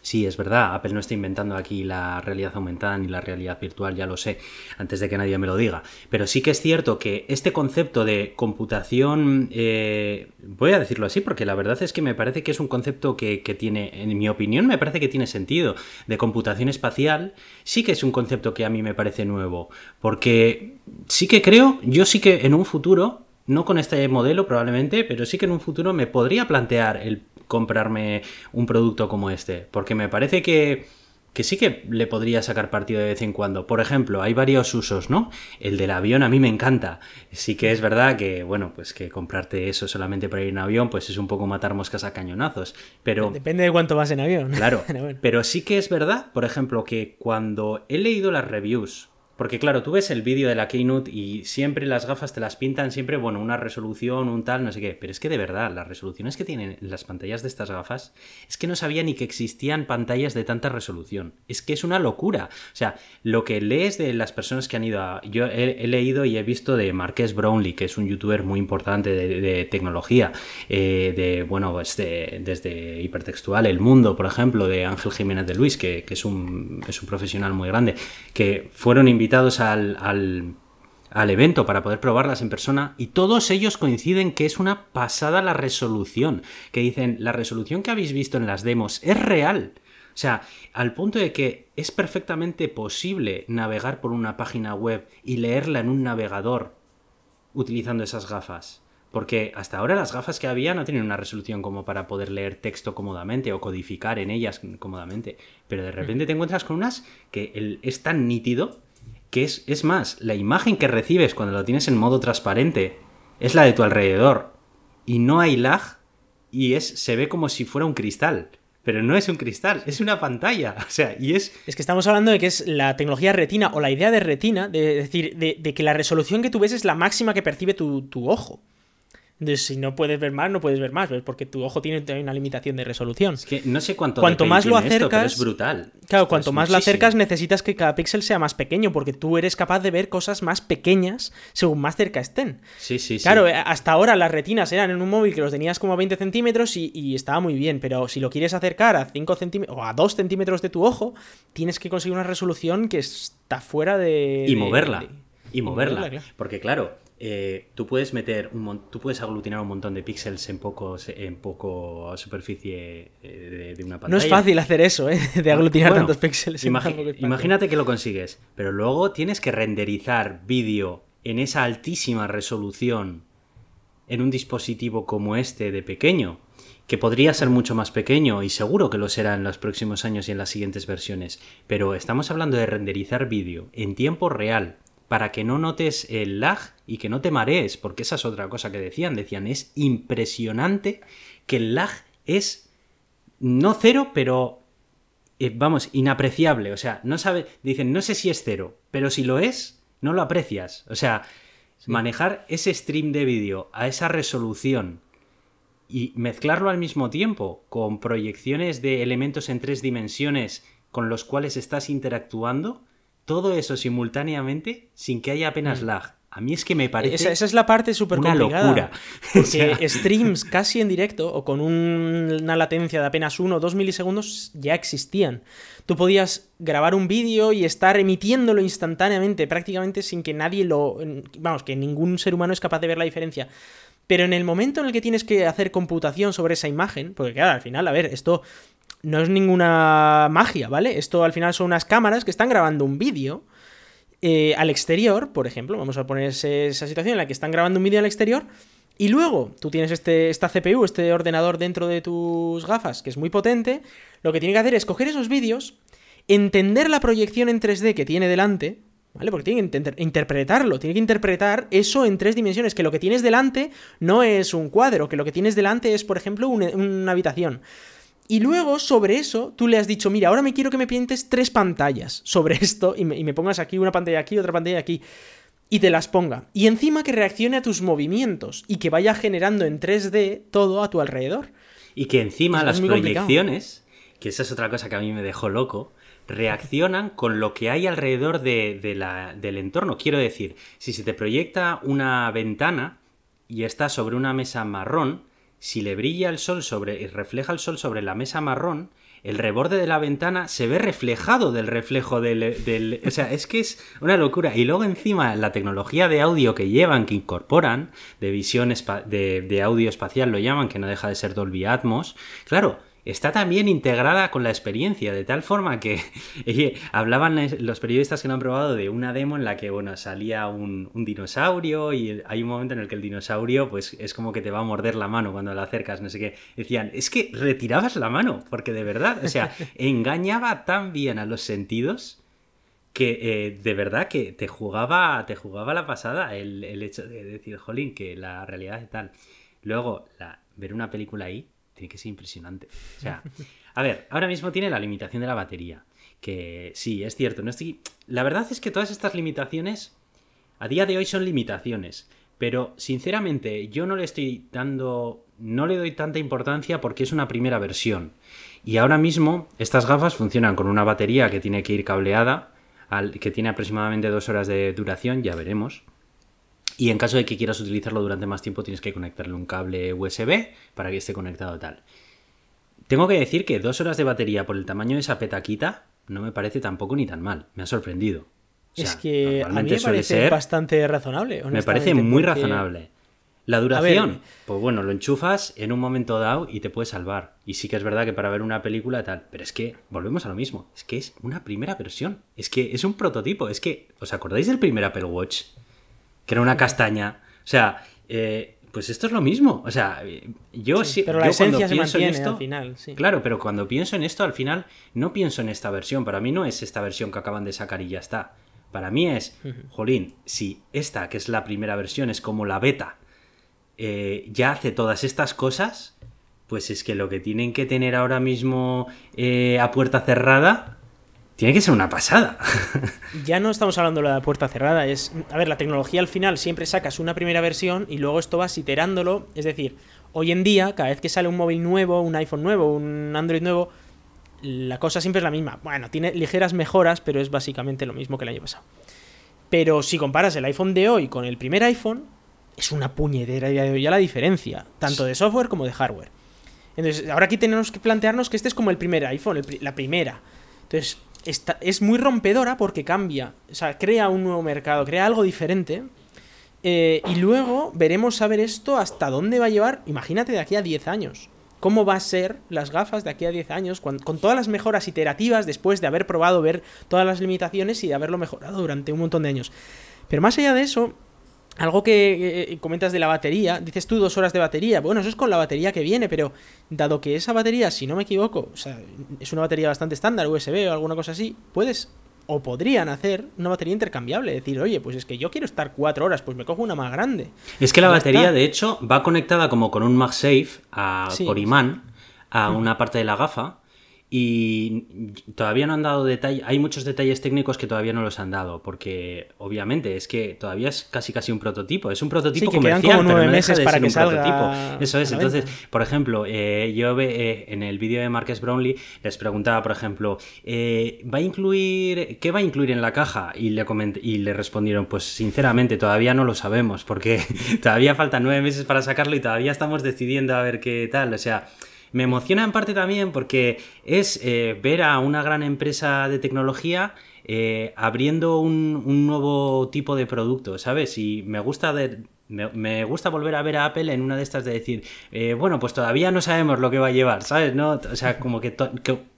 Sí, es verdad, Apple no está inventando aquí la realidad aumentada ni la realidad virtual, ya lo sé, antes de que nadie me lo diga. Pero sí que es cierto que este concepto de computación, eh, voy a decirlo así, porque la verdad es que me parece que es un concepto que, tiene, en mi opinión, me parece que tiene sentido, de computación espacial, sí que es un concepto que a mí me parece nuevo, porque sí que creo, yo sí que en un futuro no con este modelo probablemente, pero sí que en un futuro me podría plantear el comprarme un producto como este, porque me parece que, que sí que le podría sacar partido de vez en cuando. Por ejemplo, hay varios usos, ¿no? El del avión a mí me encanta. Sí que es verdad que, bueno, pues que comprarte eso solamente para ir en avión, pues es un poco matar moscas a cañonazos. Pero. Depende de cuánto vas en avión. Claro. *laughs* Pero sí que es verdad, por ejemplo, que cuando he leído las reviews porque claro, tú ves el vídeo de la Keynote y siempre las gafas te las pintan siempre, bueno, una resolución, un tal, no sé qué. Pero es que de verdad, las resoluciones que tienen las pantallas de estas gafas, es que no sabía ni que existían pantallas de tanta resolución. Es que es una locura. O sea, lo que lees de las personas que han ido a... Yo he, leído y he visto de Marques Brownlee, que es un youtuber muy importante de, tecnología, eh, de, bueno, pues desde hipertextual, El Mundo, por ejemplo, de Ángel Jiménez de Luis, que, que es, un, es un profesional muy grande, que fueron invitados al, al, evento para poder probarlas en persona y todos ellos coinciden que es una pasada la resolución, que dicen, la resolución que habéis visto en las demos es real. O sea, al punto de que es perfectamente posible navegar por una página web y leerla en un navegador utilizando esas gafas. Porque hasta ahora las gafas que había no tienen una resolución como para poder leer texto cómodamente o codificar en ellas cómodamente. Pero de repente te encuentras con unas que es tan nítido que es, es más, la imagen que recibes cuando lo tienes en modo transparente es la de tu alrededor y no hay lag y es, se ve como si fuera un cristal. Pero no es un cristal, es una pantalla. *laughs* O sea, y es. Es que estamos hablando de que es la tecnología retina o la idea de retina, de decir, de, que la resolución que tú ves es la máxima que percibe tu, tu ojo. Entonces, si no puedes ver más, no puedes ver más, porque tu ojo tiene una limitación de resolución. Es que no sé cuánto cuanto más lo acercas, es brutal. Claro, cuanto más lo acercas, necesitas que cada píxel sea más pequeño, porque tú eres capaz de ver cosas más pequeñas según más cerca estén. Sí, sí, sí. Claro, hasta ahora las retinas eran en un móvil que los tenías como a 20 centímetros y, estaba muy bien, pero si lo quieres acercar a 5 centímetros o a 2 centímetros de tu ojo, tienes que conseguir una resolución que está fuera de. Y moverla. y moverla. Porque, claro eh, tú puedes meter un tú puedes aglutinar un montón de píxeles en poco en poco superficie eh, de, una pantalla. No es fácil hacer eso, ¿eh? *laughs* de aglutinar tantos píxeles. imagínate que lo consigues, pero luego tienes que renderizar vídeo en esa altísima resolución en un dispositivo como este de pequeño, que podría ser mucho más pequeño y seguro que lo será en los próximos años y en las siguientes versiones, pero estamos hablando de renderizar vídeo en tiempo real para que no notes el lag y que no te marees, porque esa es otra cosa que decían. Decían, es impresionante que el lag es no cero, pero eh, vamos, inapreciable. O sea, no sabe, dicen, no sé si es cero, pero si lo es, no lo aprecias. O sea, manejar ese stream de vídeo a esa resolución y mezclarlo al mismo tiempo con proyecciones de elementos en tres dimensiones con los cuales estás interactuando, todo eso simultáneamente sin que haya apenas mm. lag. A mí es que me parece. Esa, es la parte súper complicada. locura. Porque *laughs* streams casi en directo o con una latencia de apenas 1 o 2 milisegundos ya existían. Tú podías grabar un vídeo y estar emitiéndolo instantáneamente, prácticamente sin que nadie lo. Vamos, que ningún ser humano es capaz de ver la diferencia. Pero en el momento en el que tienes que hacer computación sobre esa imagen, porque claro, al final, a ver, esto no es ninguna magia, ¿vale? Esto al final son unas cámaras que están grabando un vídeo eh, al exterior, por ejemplo, vamos a poner esa situación en la que están grabando un vídeo al exterior, y luego tú tienes este, esta CPU, este ordenador dentro de tus gafas, que es muy potente, lo que tiene que hacer es coger esos vídeos, entender la proyección en 3D que tiene delante, ¿Vale? Porque tiene que interpretarlo, tiene que interpretar eso en tres dimensiones, que lo que tienes delante no es un cuadro, que lo que tienes delante es, por ejemplo, una habitación. Y luego, sobre eso, tú le has dicho, mira, ahora me quiero que me pintes tres pantallas sobre esto y me, pongas aquí una pantalla aquí, otra pantalla aquí. Y te las ponga. Y encima que reaccione a tus movimientos y que vaya generando en 3D todo a tu alrededor. Y que encima las proyecciones, que esa es otra cosa que a mí me dejó loco, reaccionan con lo que hay alrededor de, la, del entorno. Quiero decir, si se te proyecta una ventana y está sobre una mesa marrón, si le brilla el sol sobre y refleja el sol sobre la mesa marrón, el reborde de la ventana se ve reflejado del reflejo del, O sea, es que es una locura. Y luego encima la tecnología de audio que llevan, que incorporan, de visión de, de audio espacial lo llaman, que no deja de ser Dolby Atmos, claro, está también integrada con la experiencia, de tal forma que *laughs* hablaban los periodistas que lo han probado de una demo en la que, bueno, salía un, dinosaurio y hay un momento en el que el dinosaurio, pues, es como que te va a morder la mano cuando la acercas, no sé qué. Decían, es que retirabas la mano, porque de verdad, o sea, *laughs* engañaba tan bien a los sentidos que eh, de verdad que te jugaba, te jugaba la pasada el, hecho de decir, jolín, que la realidad es tal. Luego, la, ver una película ahí tiene que ser impresionante. O sea, a ver, ahora mismo tiene la limitación de la batería. Que sí, es cierto. No estoy... La verdad es que todas estas limitaciones a día de hoy son limitaciones. Pero sinceramente yo no le estoy dando... No le doy tanta importancia porque es una primera versión. Y ahora mismo estas gafas funcionan con una batería que tiene que ir cableada, que tiene aproximadamente dos horas de duración, ya veremos. Y en caso de que quieras utilizarlo durante más tiempo, tienes que conectarle un cable USB para que esté conectado tal. Tengo que decir que dos horas de batería por el tamaño de esa petaquita no me parece tampoco ni tan mal. Me ha sorprendido. es que a mí me parece bastante razonable. Me parece muy razonable. La duración, pues bueno, lo enchufas en un momento dado y te puede salvar. Y sí que es verdad que para ver una película tal, pero es que volvemos a lo mismo. Es que es una primera versión. Es que es un prototipo. Es que, ¿os acordáis del primer Apple Watch? Que era una castaña. O sea, eh, pues esto es lo mismo. O sea, yo sí, pero la esencia se mantiene esto, al final. Sí. Claro, pero cuando pienso en esto, al final no pienso en esta versión. Para mí no es esta versión que acaban de sacar y ya está. Para mí es, jolín, si esta, que es la primera versión, es como la beta, eh, ya hace todas estas cosas, pues es que lo que tienen que tener ahora mismo eh, a puerta cerrada tiene que ser una pasada. *laughs* ya no estamos hablando de la puerta cerrada, es, a ver, la tecnología al final siempre sacas una primera versión y luego esto vas iterándolo, es decir, hoy en día, cada vez que sale un móvil nuevo, un iPhone nuevo, un Android nuevo, la cosa siempre es la misma. Bueno, tiene ligeras mejoras, pero es básicamente lo mismo que el año pasado. Pero si comparas el iPhone de hoy con el primer iPhone, es una puñetera ya la diferencia, tanto de software como de hardware. Entonces, ahora aquí tenemos que plantearnos que este es como el primer iPhone, la primera. Entonces, es muy rompedora porque cambia, o sea, crea un nuevo mercado, crea algo diferente. Eh, y luego veremos a ver esto hasta dónde va a llevar, imagínate de aquí a 10 años. ¿Cómo va a ser las gafas de aquí a 10 años con, con todas las mejoras iterativas después de haber probado ver todas las limitaciones y de haberlo mejorado durante un montón de años? Pero más allá de eso, algo que eh, comentas de la batería, dices tú dos horas de batería. Bueno, eso es con la batería que viene, pero dado que esa batería, si no me equivoco, o sea, es una batería bastante estándar, USB o alguna cosa así, puedes o podrían hacer una batería intercambiable. Decir, oye, pues es que yo quiero estar cuatro horas, pues me cojo una más grande. Es que la batería, de hecho, va conectada como con un MagSafe a, por imán a una parte de la gafa y todavía no han dado detalles, hay muchos detalles técnicos que todavía no los han dado, porque obviamente es que todavía es casi casi un prototipo, es un prototipo que comercial, quedan como pero nueve no meses deja de para ser que un salga prototipo. Eso es, entonces, venta. por ejemplo, eh, yo ve- eh, en el vídeo de Marques Brownlee les preguntaba, por ejemplo, eh, ¿va a incluir, qué va a incluir en la caja? Y le, coment- y le respondieron, pues sinceramente todavía no lo sabemos, porque *laughs* todavía faltan nueve meses para sacarlo y todavía estamos decidiendo a ver qué tal, o sea... Me emociona en parte también porque es eh, ver a una gran empresa de tecnología eh, abriendo un, nuevo tipo de producto, ¿sabes? Y me gusta me, gusta volver a ver a Apple en una de estas de decir, eh, bueno, pues todavía no sabemos lo que va a llevar, ¿sabes? No, o sea, como que,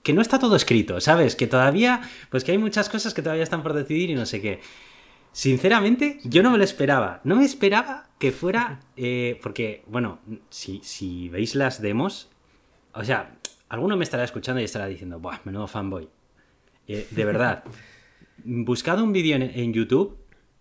que, no está todo escrito, ¿sabes? Que todavía, pues que hay muchas cosas que todavía están por decidir y no sé qué. Sinceramente, yo no me lo esperaba. No me esperaba que fuera. porque, bueno, si veis las demos. O sea, alguno me estará escuchando y estará diciendo, ¡buah, menudo fanboy! Eh, de verdad, *laughs* buscad un vídeo en, en YouTube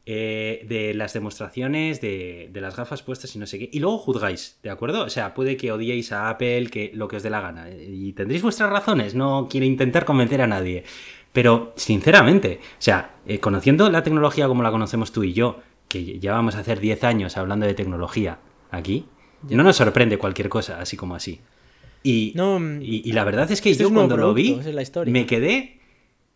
eh, de las demostraciones de, de las gafas puestas y no sé qué. Y luego juzgáis, ¿de acuerdo? O sea, puede que odiéis a Apple, que lo que os dé la gana. eh, Y tendréis vuestras razones, no quiero intentar convencer a nadie. Pero, sinceramente, o sea, eh, conociendo la tecnología como la conocemos tú y yo, que ya vamos a hacer 10 años hablando de tecnología aquí, no nos sorprende cualquier cosa así como así. Y, No, mm, y, y la verdad es que este yo es cuando lo vi, es la historia. me quedé...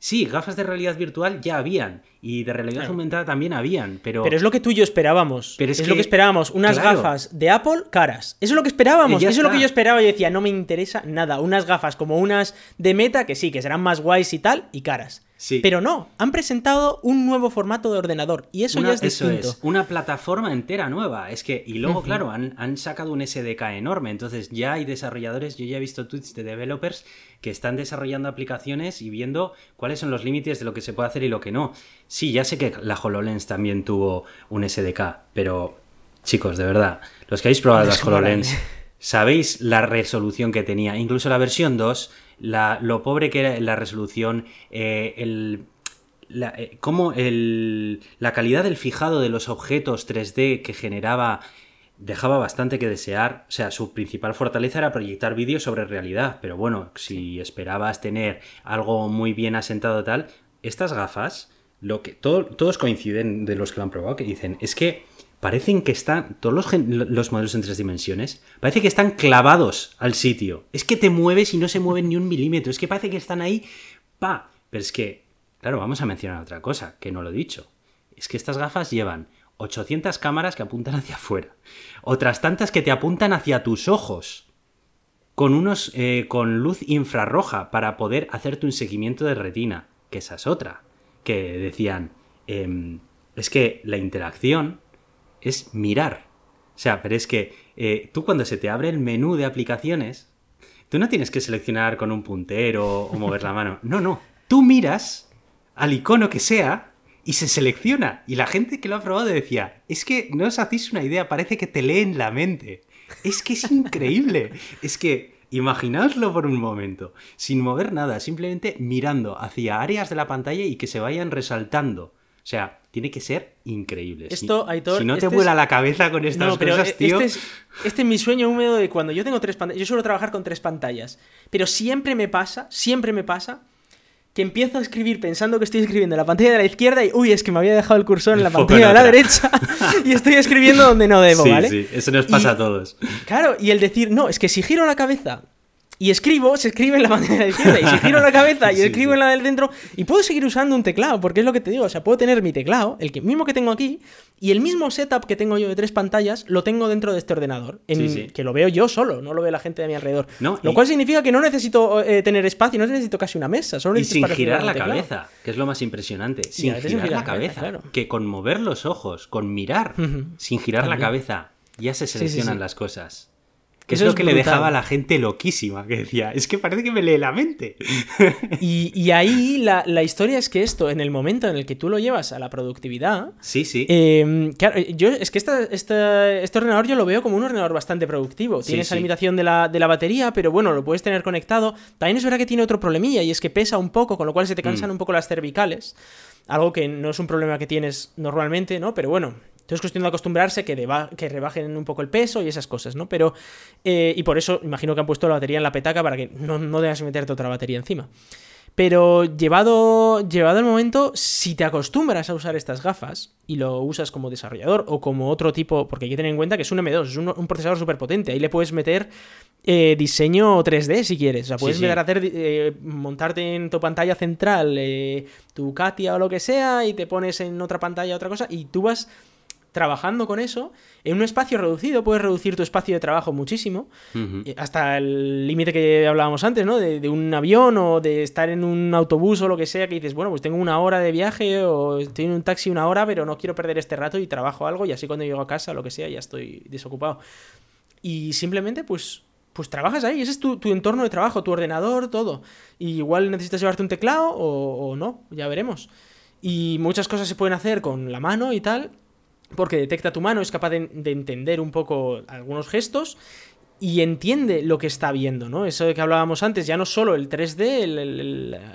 Sí, gafas de realidad virtual ya habían. Y de realidad Claro. aumentada también habían. Pero, Pero es lo que tú y yo esperábamos. Pero es es lo que- esperábamos. Unas claro. gafas de Apple caras. Eso es lo que esperábamos. Eh, Eso es lo que yo esperaba. Yo decía, no me interesa nada. Unas gafas como unas de Meta, que sí, que serán más guays y tal, y caras. Sí. Pero no, han presentado un nuevo formato de ordenador. Y eso Una- ya es distinto. es, una plataforma entera nueva. Es que, y luego, claro, han, han sacado un SDK enorme. Entonces, ya hay desarrolladores. Yo ya he visto tweets de developers que están desarrollando aplicaciones y viendo cuáles son los límites de lo que se puede hacer y lo que no. Sí, ya sé que la HoloLens también tuvo un SDK, pero chicos, de verdad, los que habéis probado las. HoloLens, sabéis la resolución que tenía. Incluso la versión 2, la- lo pobre que era la resolución, eh, el la, eh, cómo el- la calidad del fijado de los objetos 3D que generaba dejaba bastante que desear. O sea, su principal fortaleza era proyectar vídeos sobre realidad. Pero bueno, si esperabas tener algo muy bien asentado tal, estas gafas, lo que todo- todos coinciden de los que lo han probado, que dicen, es que parecen que están, todos los, los modelos en tres dimensiones, parece que están clavados al sitio. Es que te mueves y no se mueven ni un milímetro. Es que parece que están ahí, pa. Pero es que Claro, vamos a mencionar otra cosa, que no lo he dicho. Es que estas gafas llevan 800 cámaras que apuntan hacia afuera. Otras tantas que te apuntan hacia tus ojos. Con unos. eh, con luz infrarroja para poder hacerte un seguimiento de retina. Que esa es otra. Que decían. em, es que la interacción es mirar. O sea, pero es que eh, tú cuando se te abre el menú de aplicaciones, tú no tienes que seleccionar con un puntero o mover la mano. No, no. Tú miras al icono que sea y se selecciona. Y la gente que lo ha probado decía, es que no os hacéis una idea, parece que te leen la mente. Es que es increíble. *laughs* es que imaginaoslo por un momento, sin mover nada, simplemente mirando hacia áreas de la pantalla y que se vayan resaltando. O sea, tiene que ser increíble. Si- Esto, Aitor, si no te este vuela es- la cabeza con estas No, pero cosas, e- tío. este es, este es mi sueño húmedo de cuando yo tengo tres pantallas. Yo suelo trabajar con tres pantallas. Pero siempre me pasa, siempre me pasa que empiezo a escribir pensando que estoy escribiendo en la pantalla de la izquierda y uy, es que me había dejado el cursor en la pantalla en de la derecha *laughs* y estoy escribiendo donde no debo, sí, ¿vale? sí, eso nos pasa Y- a todos. Claro, y el decir, no, es que si giro la cabeza y escribo, se escribe en la *laughs* pantalla de izquierda. Y si giro la cabeza y Sí, escribo sí. en la del centro, y puedo seguir usando un teclado, porque es lo que te digo. O sea, puedo tener mi teclado, el que, mismo que tengo aquí, y el mismo setup que tengo yo de tres pantallas, lo tengo dentro de este ordenador. en- Sí, sí. Que lo veo yo solo, no lo ve la gente de mi alrededor. No, lo y- cual significa que no necesito eh, tener espacio, no necesito casi una mesa. Solo Y necesito sin espacio girar la cabeza, que es lo más impresionante. Y Sin girar sin la girar la cabeza. claro. Que con mover los ojos, con mirar, sin girar la cabeza, ya se seleccionan las cosas. Que Eso es lo que le dejaba a la gente loquísima, que decía, es que parece que me lee la mente. *laughs* Y, y ahí la, la historia es que esto, en el momento en el que tú lo llevas a la productividad, Sí, sí. Eh, claro, yo es que esta, esta- este ordenador yo lo veo como un ordenador bastante productivo. Tiene Sí, esa sí. limitación de la, de la batería, pero bueno, lo puedes tener conectado. También es verdad que tiene otro problemilla y es que pesa un poco, con lo cual se te cansan Mm. un poco las cervicales. Algo que no es un problema que tienes normalmente, ¿no? Pero bueno, Entonces es cuestión de acostumbrarse que, que rebajen un poco el peso y esas cosas, ¿no? Pero, eh, y por eso imagino que han puesto la batería en la petaca para que no, no debas meterte otra batería encima. Pero llevado, llevado el momento, si te acostumbras a usar estas gafas y lo usas como desarrollador o como otro tipo, porque hay que tener en cuenta que es un M2, es un, procesador súper potente, ahí le puedes meter eh, diseño 3D si quieres, o sea, puedes a hacer, eh, montarte en tu pantalla central eh, tu Katia o lo que sea y te pones en otra pantalla otra cosa y tú vas trabajando con eso, en un espacio reducido, puedes reducir tu espacio de trabajo muchísimo, eh, hasta el límite que hablábamos antes, ¿no? De, un avión o de estar en un autobús o lo que sea, que dices, bueno, pues tengo una hora de viaje o estoy en un taxi una hora, pero no quiero perder este rato y trabajo algo y así cuando llego a casa, lo que sea, ya estoy desocupado. Y simplemente, pues, pues trabajas ahí, ese es tu, entorno de trabajo, tu ordenador, todo. Y igual necesitas llevarte un teclado o, o no, ya veremos. Y muchas cosas se pueden hacer con la mano y tal, porque detecta tu mano, es capaz de, entender un poco algunos gestos y entiende lo que está viendo, ¿no? Eso de que hablábamos antes, ya no solo el 3D,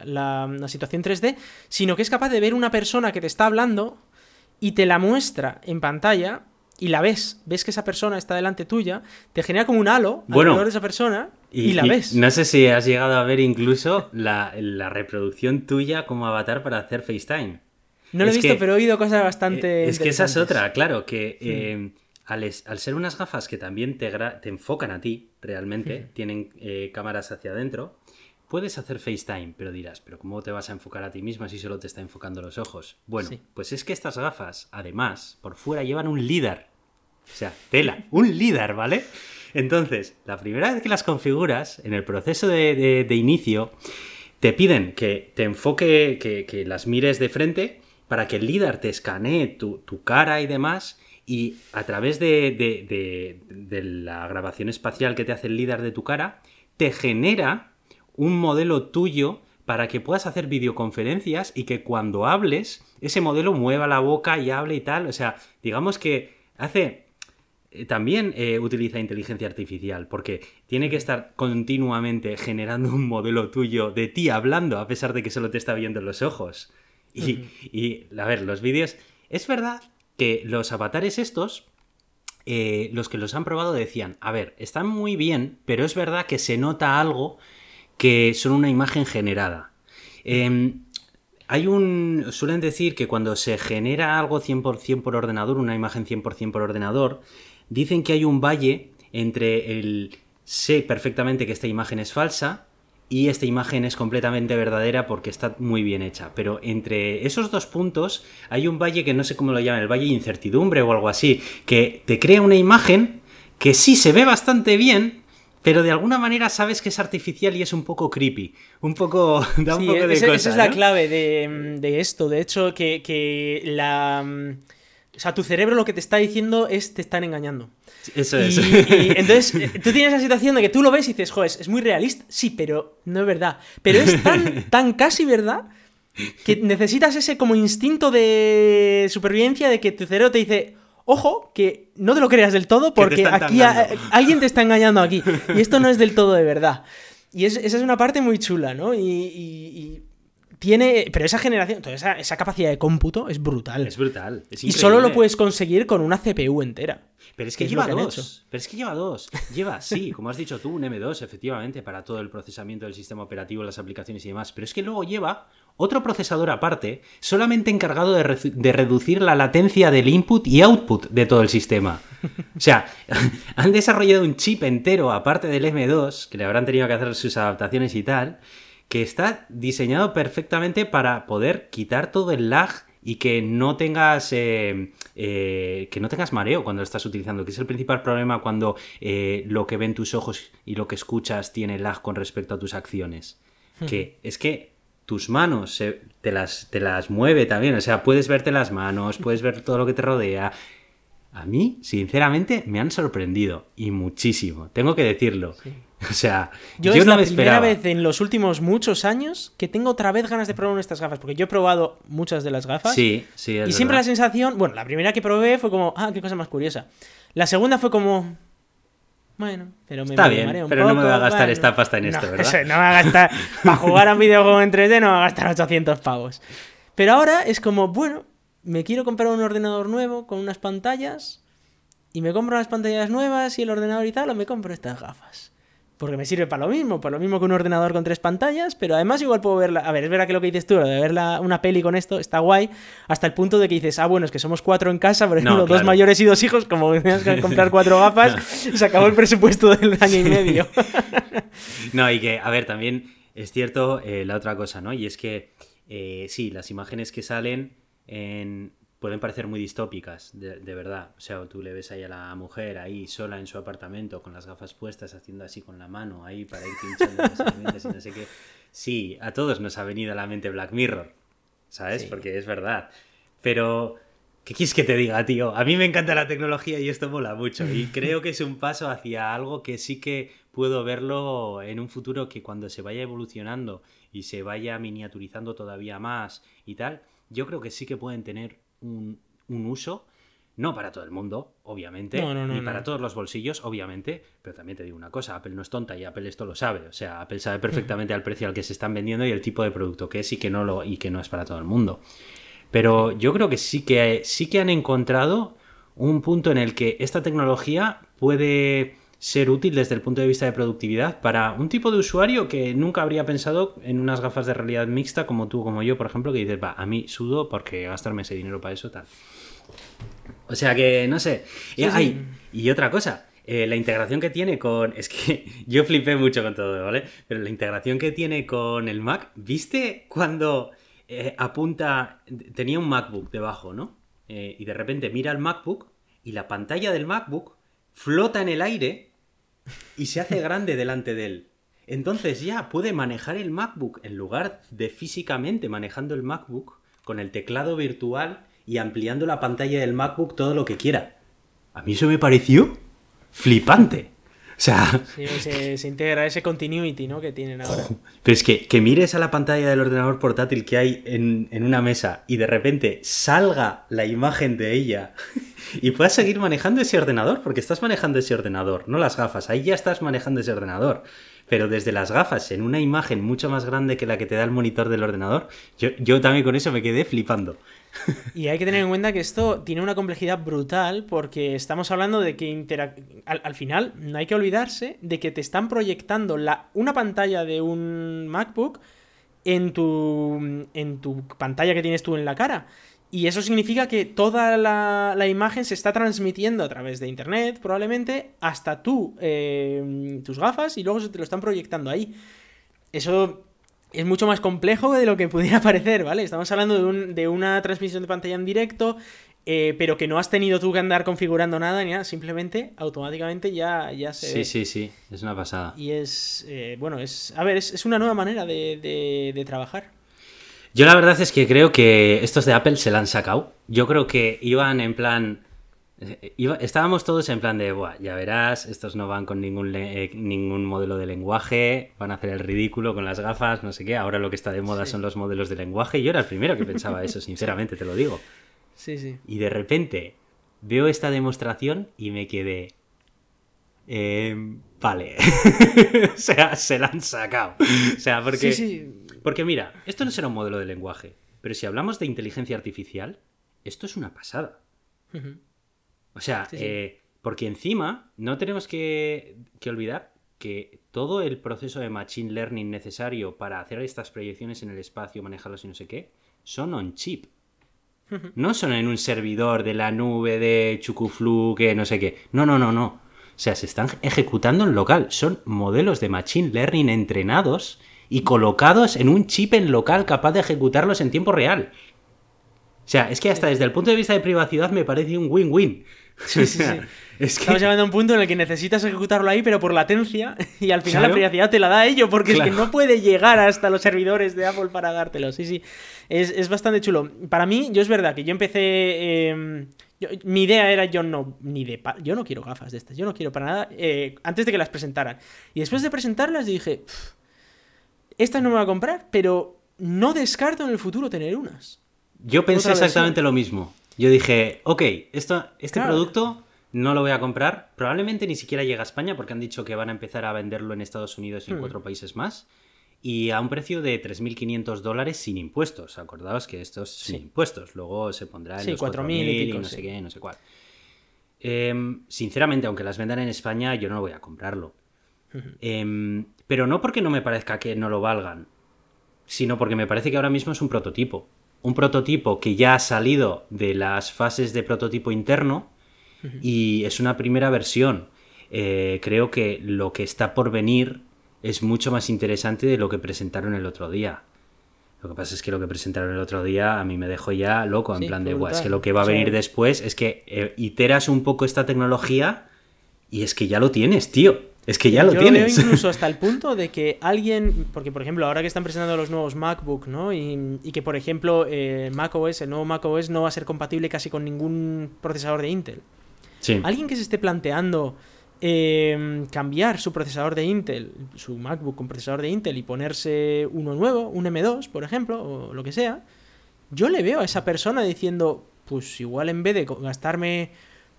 la, situación 3D, sino que es capaz de ver una persona que te está hablando y te la muestra en pantalla y la ves, ves que esa persona está delante tuya, te genera como un halo alrededor de esa persona y, la ves. No sé si has llegado a ver incluso la, la reproducción tuya como avatar para hacer FaceTime. No lo he visto, pero he oído cosas bastante. Eh, es que esa es otra, claro, que eh, al, ser unas gafas que también te, te enfocan a ti, realmente, tienen eh, cámaras hacia adentro, puedes hacer FaceTime, pero dirás, ¿pero cómo te vas a enfocar a ti mismo si solo te está enfocando los ojos? Bueno, pues es que estas gafas, además, por fuera llevan un LIDAR. O sea, tela, un LIDAR, ¿vale? Entonces, la primera vez que las configuras, en el proceso de, inicio, te piden que te enfoque, que, que, las mires de frente para que el líder te escanee tu, cara y demás y a través de, la grabación espacial que te hace el líder de tu cara, te genera un modelo tuyo para que puedas hacer videoconferencias y que cuando hables, ese modelo mueva la boca y hable y tal. O sea, digamos que hace... Eh, también eh, utiliza inteligencia artificial porque tiene que estar continuamente generando un modelo tuyo de ti hablando a pesar de que solo te está viendo los ojos. Y, a ver, los vídeos. Es verdad que los avatares estos, eh, los que los han probado decían, a ver, están muy bien, pero es verdad que se nota algo que son una imagen generada. Em, hay un. Suelen decir que cuando se genera algo 100% por ordenador, una imagen 100% por ordenador, dicen que hay un valle entre el sé perfectamente que esta imagen es falsa y esta imagen es completamente verdadera porque está muy bien hecha. Pero entre esos dos puntos hay un valle que no sé cómo lo llaman, el valle de incertidumbre o algo así, que te crea una imagen que sí se ve bastante bien, pero de alguna manera sabes que es artificial y es un poco creepy. Un poco. *laughs* Da un poco de esa, esa es la clave de, esto. De hecho, que, que la. O sea, tu cerebro lo que te está diciendo es te están engañando. Eso es. Y, entonces, eh, tú tienes la situación de que tú lo ves y dices, joder, es muy realista. Sí, pero no es verdad. Pero es tan, *laughs* tan casi verdad que necesitas ese como instinto de supervivencia de que tu cerebro te dice, ojo, que no te lo creas del todo porque aquí alguien te está engañando aquí. Y esto no es del todo de verdad. Y esa es una parte muy chula, ¿no? y tiene. Pero esa generación, toda esa, capacidad de cómputo es brutal. Es brutal. y solo lo puedes conseguir con una CPU entera. Pero es que, lleva dos. Pero es que lleva dos. Lleva, sí, como has dicho tú, un M2, efectivamente, para todo el procesamiento del sistema operativo, las aplicaciones y demás. Pero es que luego lleva otro procesador aparte, solamente encargado de, de reducir la latencia del input y output de todo el sistema. O sea, *laughs* han desarrollado un chip entero aparte del M2, que le habrán tenido que hacer sus adaptaciones y tal que está diseñado perfectamente para poder quitar todo el lag y que no tengas eh, eh, que no tengas mareo cuando lo estás utilizando, que es el principal problema cuando eh, lo que ven tus ojos y lo que escuchas tiene lag con respecto a tus acciones. Que es que tus manos te, las, te las mueve también, o sea, puedes verte las manos, puedes ver todo lo que te rodea. A mí, sinceramente, me han sorprendido y muchísimo, tengo que decirlo. *laughs* O sea, yo, es la primera vez en los últimos muchos años que tengo otra vez ganas de probar estas gafas, porque yo he probado muchas de las gafas. Sí, sí. y siempre la sensación, bueno, la primera que probé fue como, ah, qué cosa más curiosa. La segunda fue como, bueno, pero me, Está bien, pero no me voy a gastar esta pasta en esto, *laughs* ¿verdad? no me voy a gastar, para jugar a un *laughs* videojuego en 3D no me voy a gastar 800 pavos. Pero ahora es como, bueno, me quiero comprar un ordenador nuevo con unas pantallas y me compro unas pantallas nuevas y el ordenador y tal, o me compro estas gafas. Porque me sirve para lo mismo, para lo mismo que un ordenador con tres pantallas, pero además igual puedo verla. A ver, es verdad que lo que dices tú, de ver una peli con esto está guay, hasta el punto de que dices, ah, bueno, es que somos cuatro en casa, por ejemplo, dos mayores y dos hijos, como tenías que comprar cuatro gafas, *laughs* se acabó el presupuesto del año y medio. *laughs* no, y que, a ver, también es cierto eh, la otra cosa, ¿no? Y es que, eh, sí, las imágenes que salen en, pueden parecer muy distópicas, de, verdad. O sea, tú le ves ahí a la mujer ahí sola en su apartamento con las gafas puestas, haciendo así con la mano ahí para ir pinchando las *laughs* y no sé qué. Sí, a todos nos ha venido a la mente Black Mirror, ¿sabes? Porque es verdad. Pero, ¿qué quieres que te diga, tío? A mí me encanta la tecnología y esto mola mucho. Y *laughs* creo que es un paso hacia algo que sí que puedo verlo en un futuro que cuando se vaya evolucionando y se vaya miniaturizando todavía más y tal, yo creo que sí que pueden tener un, uso. No para todo el mundo, obviamente, ni para todos los bolsillos, obviamente, pero también te digo una cosa, Apple no es tonta y Apple esto lo sabe, o sea, Apple sabe perfectamente *laughs* al precio al que se están vendiendo y el tipo de producto que es y que no lo y que no es para todo el mundo. Pero yo creo que sí que sí que han encontrado un punto en el que esta tecnología puede ser útil desde el punto de vista de productividad para un tipo de usuario que nunca habría pensado en unas gafas de realidad mixta como tú como yo, por ejemplo, que dices, va, a mí sudo porque gastarme ese dinero para eso tal. O sea que, no sé. y, y otra cosa, eh, la integración que tiene con. *laughs* Es que yo flipé mucho con todo, ¿vale? Pero la integración que tiene con el Mac, ¿viste cuando eh, apunta. Tenía un MacBook debajo, ¿no? Eh, y de repente mira el MacBook y la pantalla del MacBook flota en el aire y se hace grande delante de él. Entonces ya puede manejar el MacBook en lugar de físicamente manejando el MacBook con el teclado virtual y ampliando la pantalla del MacBook todo lo que quiera. A mí eso me pareció flipante. O sea... se, integra ese continuity ¿no? que tienen ahora. Pero es que, que mires a la pantalla del ordenador portátil que hay en, en una mesa y de repente salga la imagen de ella *laughs* y puedas seguir manejando ese ordenador, porque estás manejando ese ordenador, no las gafas, ahí ya estás manejando ese ordenador. Pero desde las gafas, en una imagen mucho más grande que la que te da el monitor del ordenador, yo, yo también con eso me quedé flipando. *laughs* Y hay que tener en cuenta que esto tiene una complejidad brutal porque estamos hablando de que al, final no hay que olvidarse de que te están proyectando la, una pantalla de un MacBook en tu, en tu pantalla que tienes tú en la cara. Y eso significa que toda la, imagen se está transmitiendo a través de internet, probablemente, hasta tú, eh, tus gafas, y luego se te lo están proyectando ahí. Eso es mucho más complejo de lo que pudiera *laughs* parecer, ¿vale? Estamos hablando de, una transmisión de pantalla en directo, eh, pero que no has tenido tú que andar configurando nada ni nada, simplemente automáticamente ya, ya se. Sí, sí, sí, es una pasada. Y es, eh, bueno, es, a ver, es, una nueva manera de trabajar. Yo la verdad es que creo que estos de Apple se la han sacado. Yo creo que iban en plan... Estábamos todos en plan de, Buah, ya verás, estos no van con ningún, eh, ningún modelo de lenguaje, van a hacer el ridículo con las gafas, no sé qué. Ahora lo que está de moda son los modelos de lenguaje. Yo era el primero que pensaba eso, *laughs* sinceramente, te lo digo. Sí, sí. Y de repente veo esta demostración y me quedé... Em, vale. *laughs* o sea, se la han sacado. O sea, porque... Sí, sí. Porque mira, esto no será un modelo de lenguaje, pero si hablamos de inteligencia artificial, esto es una pasada. O sea, eh, porque encima no tenemos que, olvidar que todo el proceso de machine learning necesario para hacer estas proyecciones en el espacio, manejarlos y no sé qué, son on chip. No son en un servidor de la nube de Chucuflu, que no sé qué. No, no, no, no. O sea, se están ejecutando en local. Son modelos de machine learning entrenados y colocados en un chip en local capaz de ejecutarlos en tiempo real. O sea, es que hasta desde el punto de vista de privacidad me parece un win-win. Sí, sí, *laughs* Estamos llegando a un punto en el que necesitas ejecutarlo ahí, pero por latencia, y al final la privacidad te la da ello, porque es que no puede llegar hasta los servidores de Apple para dártelo. Sí, sí. Es, bastante chulo. Para mí, yo es verdad que yo empecé. Em, mi idea era yo no, ni de yo no quiero gafas de estas, yo no quiero para nada, eh, antes de que las presentaran. Y después de presentarlas dije, esta no me va a comprar, pero no descarto en el futuro tener unas. Yo pensé exactamente lo mismo. Yo dije, ok, esto, este producto no lo voy a comprar. Probablemente ni siquiera llega a España porque han dicho que van a empezar a venderlo en Estados Unidos y en hmm. cuatro países más. y a un precio de 3.500 dólares sin impuestos. Acordaos que esto es sin impuestos. Luego se pondrá en sí, los 4.000 y, y no sé qué, no sé cuál. Em, sinceramente, aunque las vendan en España, yo no voy a comprarlo. Em, pero no porque no me parezca que no lo valgan, sino porque me parece que ahora mismo es un prototipo. Un prototipo que ya ha salido de las fases de prototipo interno y es una primera versión. Eh, creo que lo que está por venir es mucho más interesante de lo que presentaron el otro día. Lo que pasa es que lo que presentaron el otro día a mí me dejó ya loco, en plan de, es que lo que va a venir después es que eh, iteras un poco esta tecnología y es que ya lo tienes, tío. Es que ya lo tienes. Lo veo incluso hasta el *laughs* punto de que alguien, porque por ejemplo, ahora que están presentando los nuevos MacBook, ¿no? Y, que por ejemplo, eh, macOS, el nuevo macOS no va a ser compatible casi con ningún procesador de Intel. Sí. Alguien que se esté planteando eh, cambiar su procesador de Intel, su MacBook con procesador de Intel y ponerse uno nuevo, un M2, por ejemplo, o lo que sea, yo le veo a esa persona diciendo, pues igual en vez de gastarme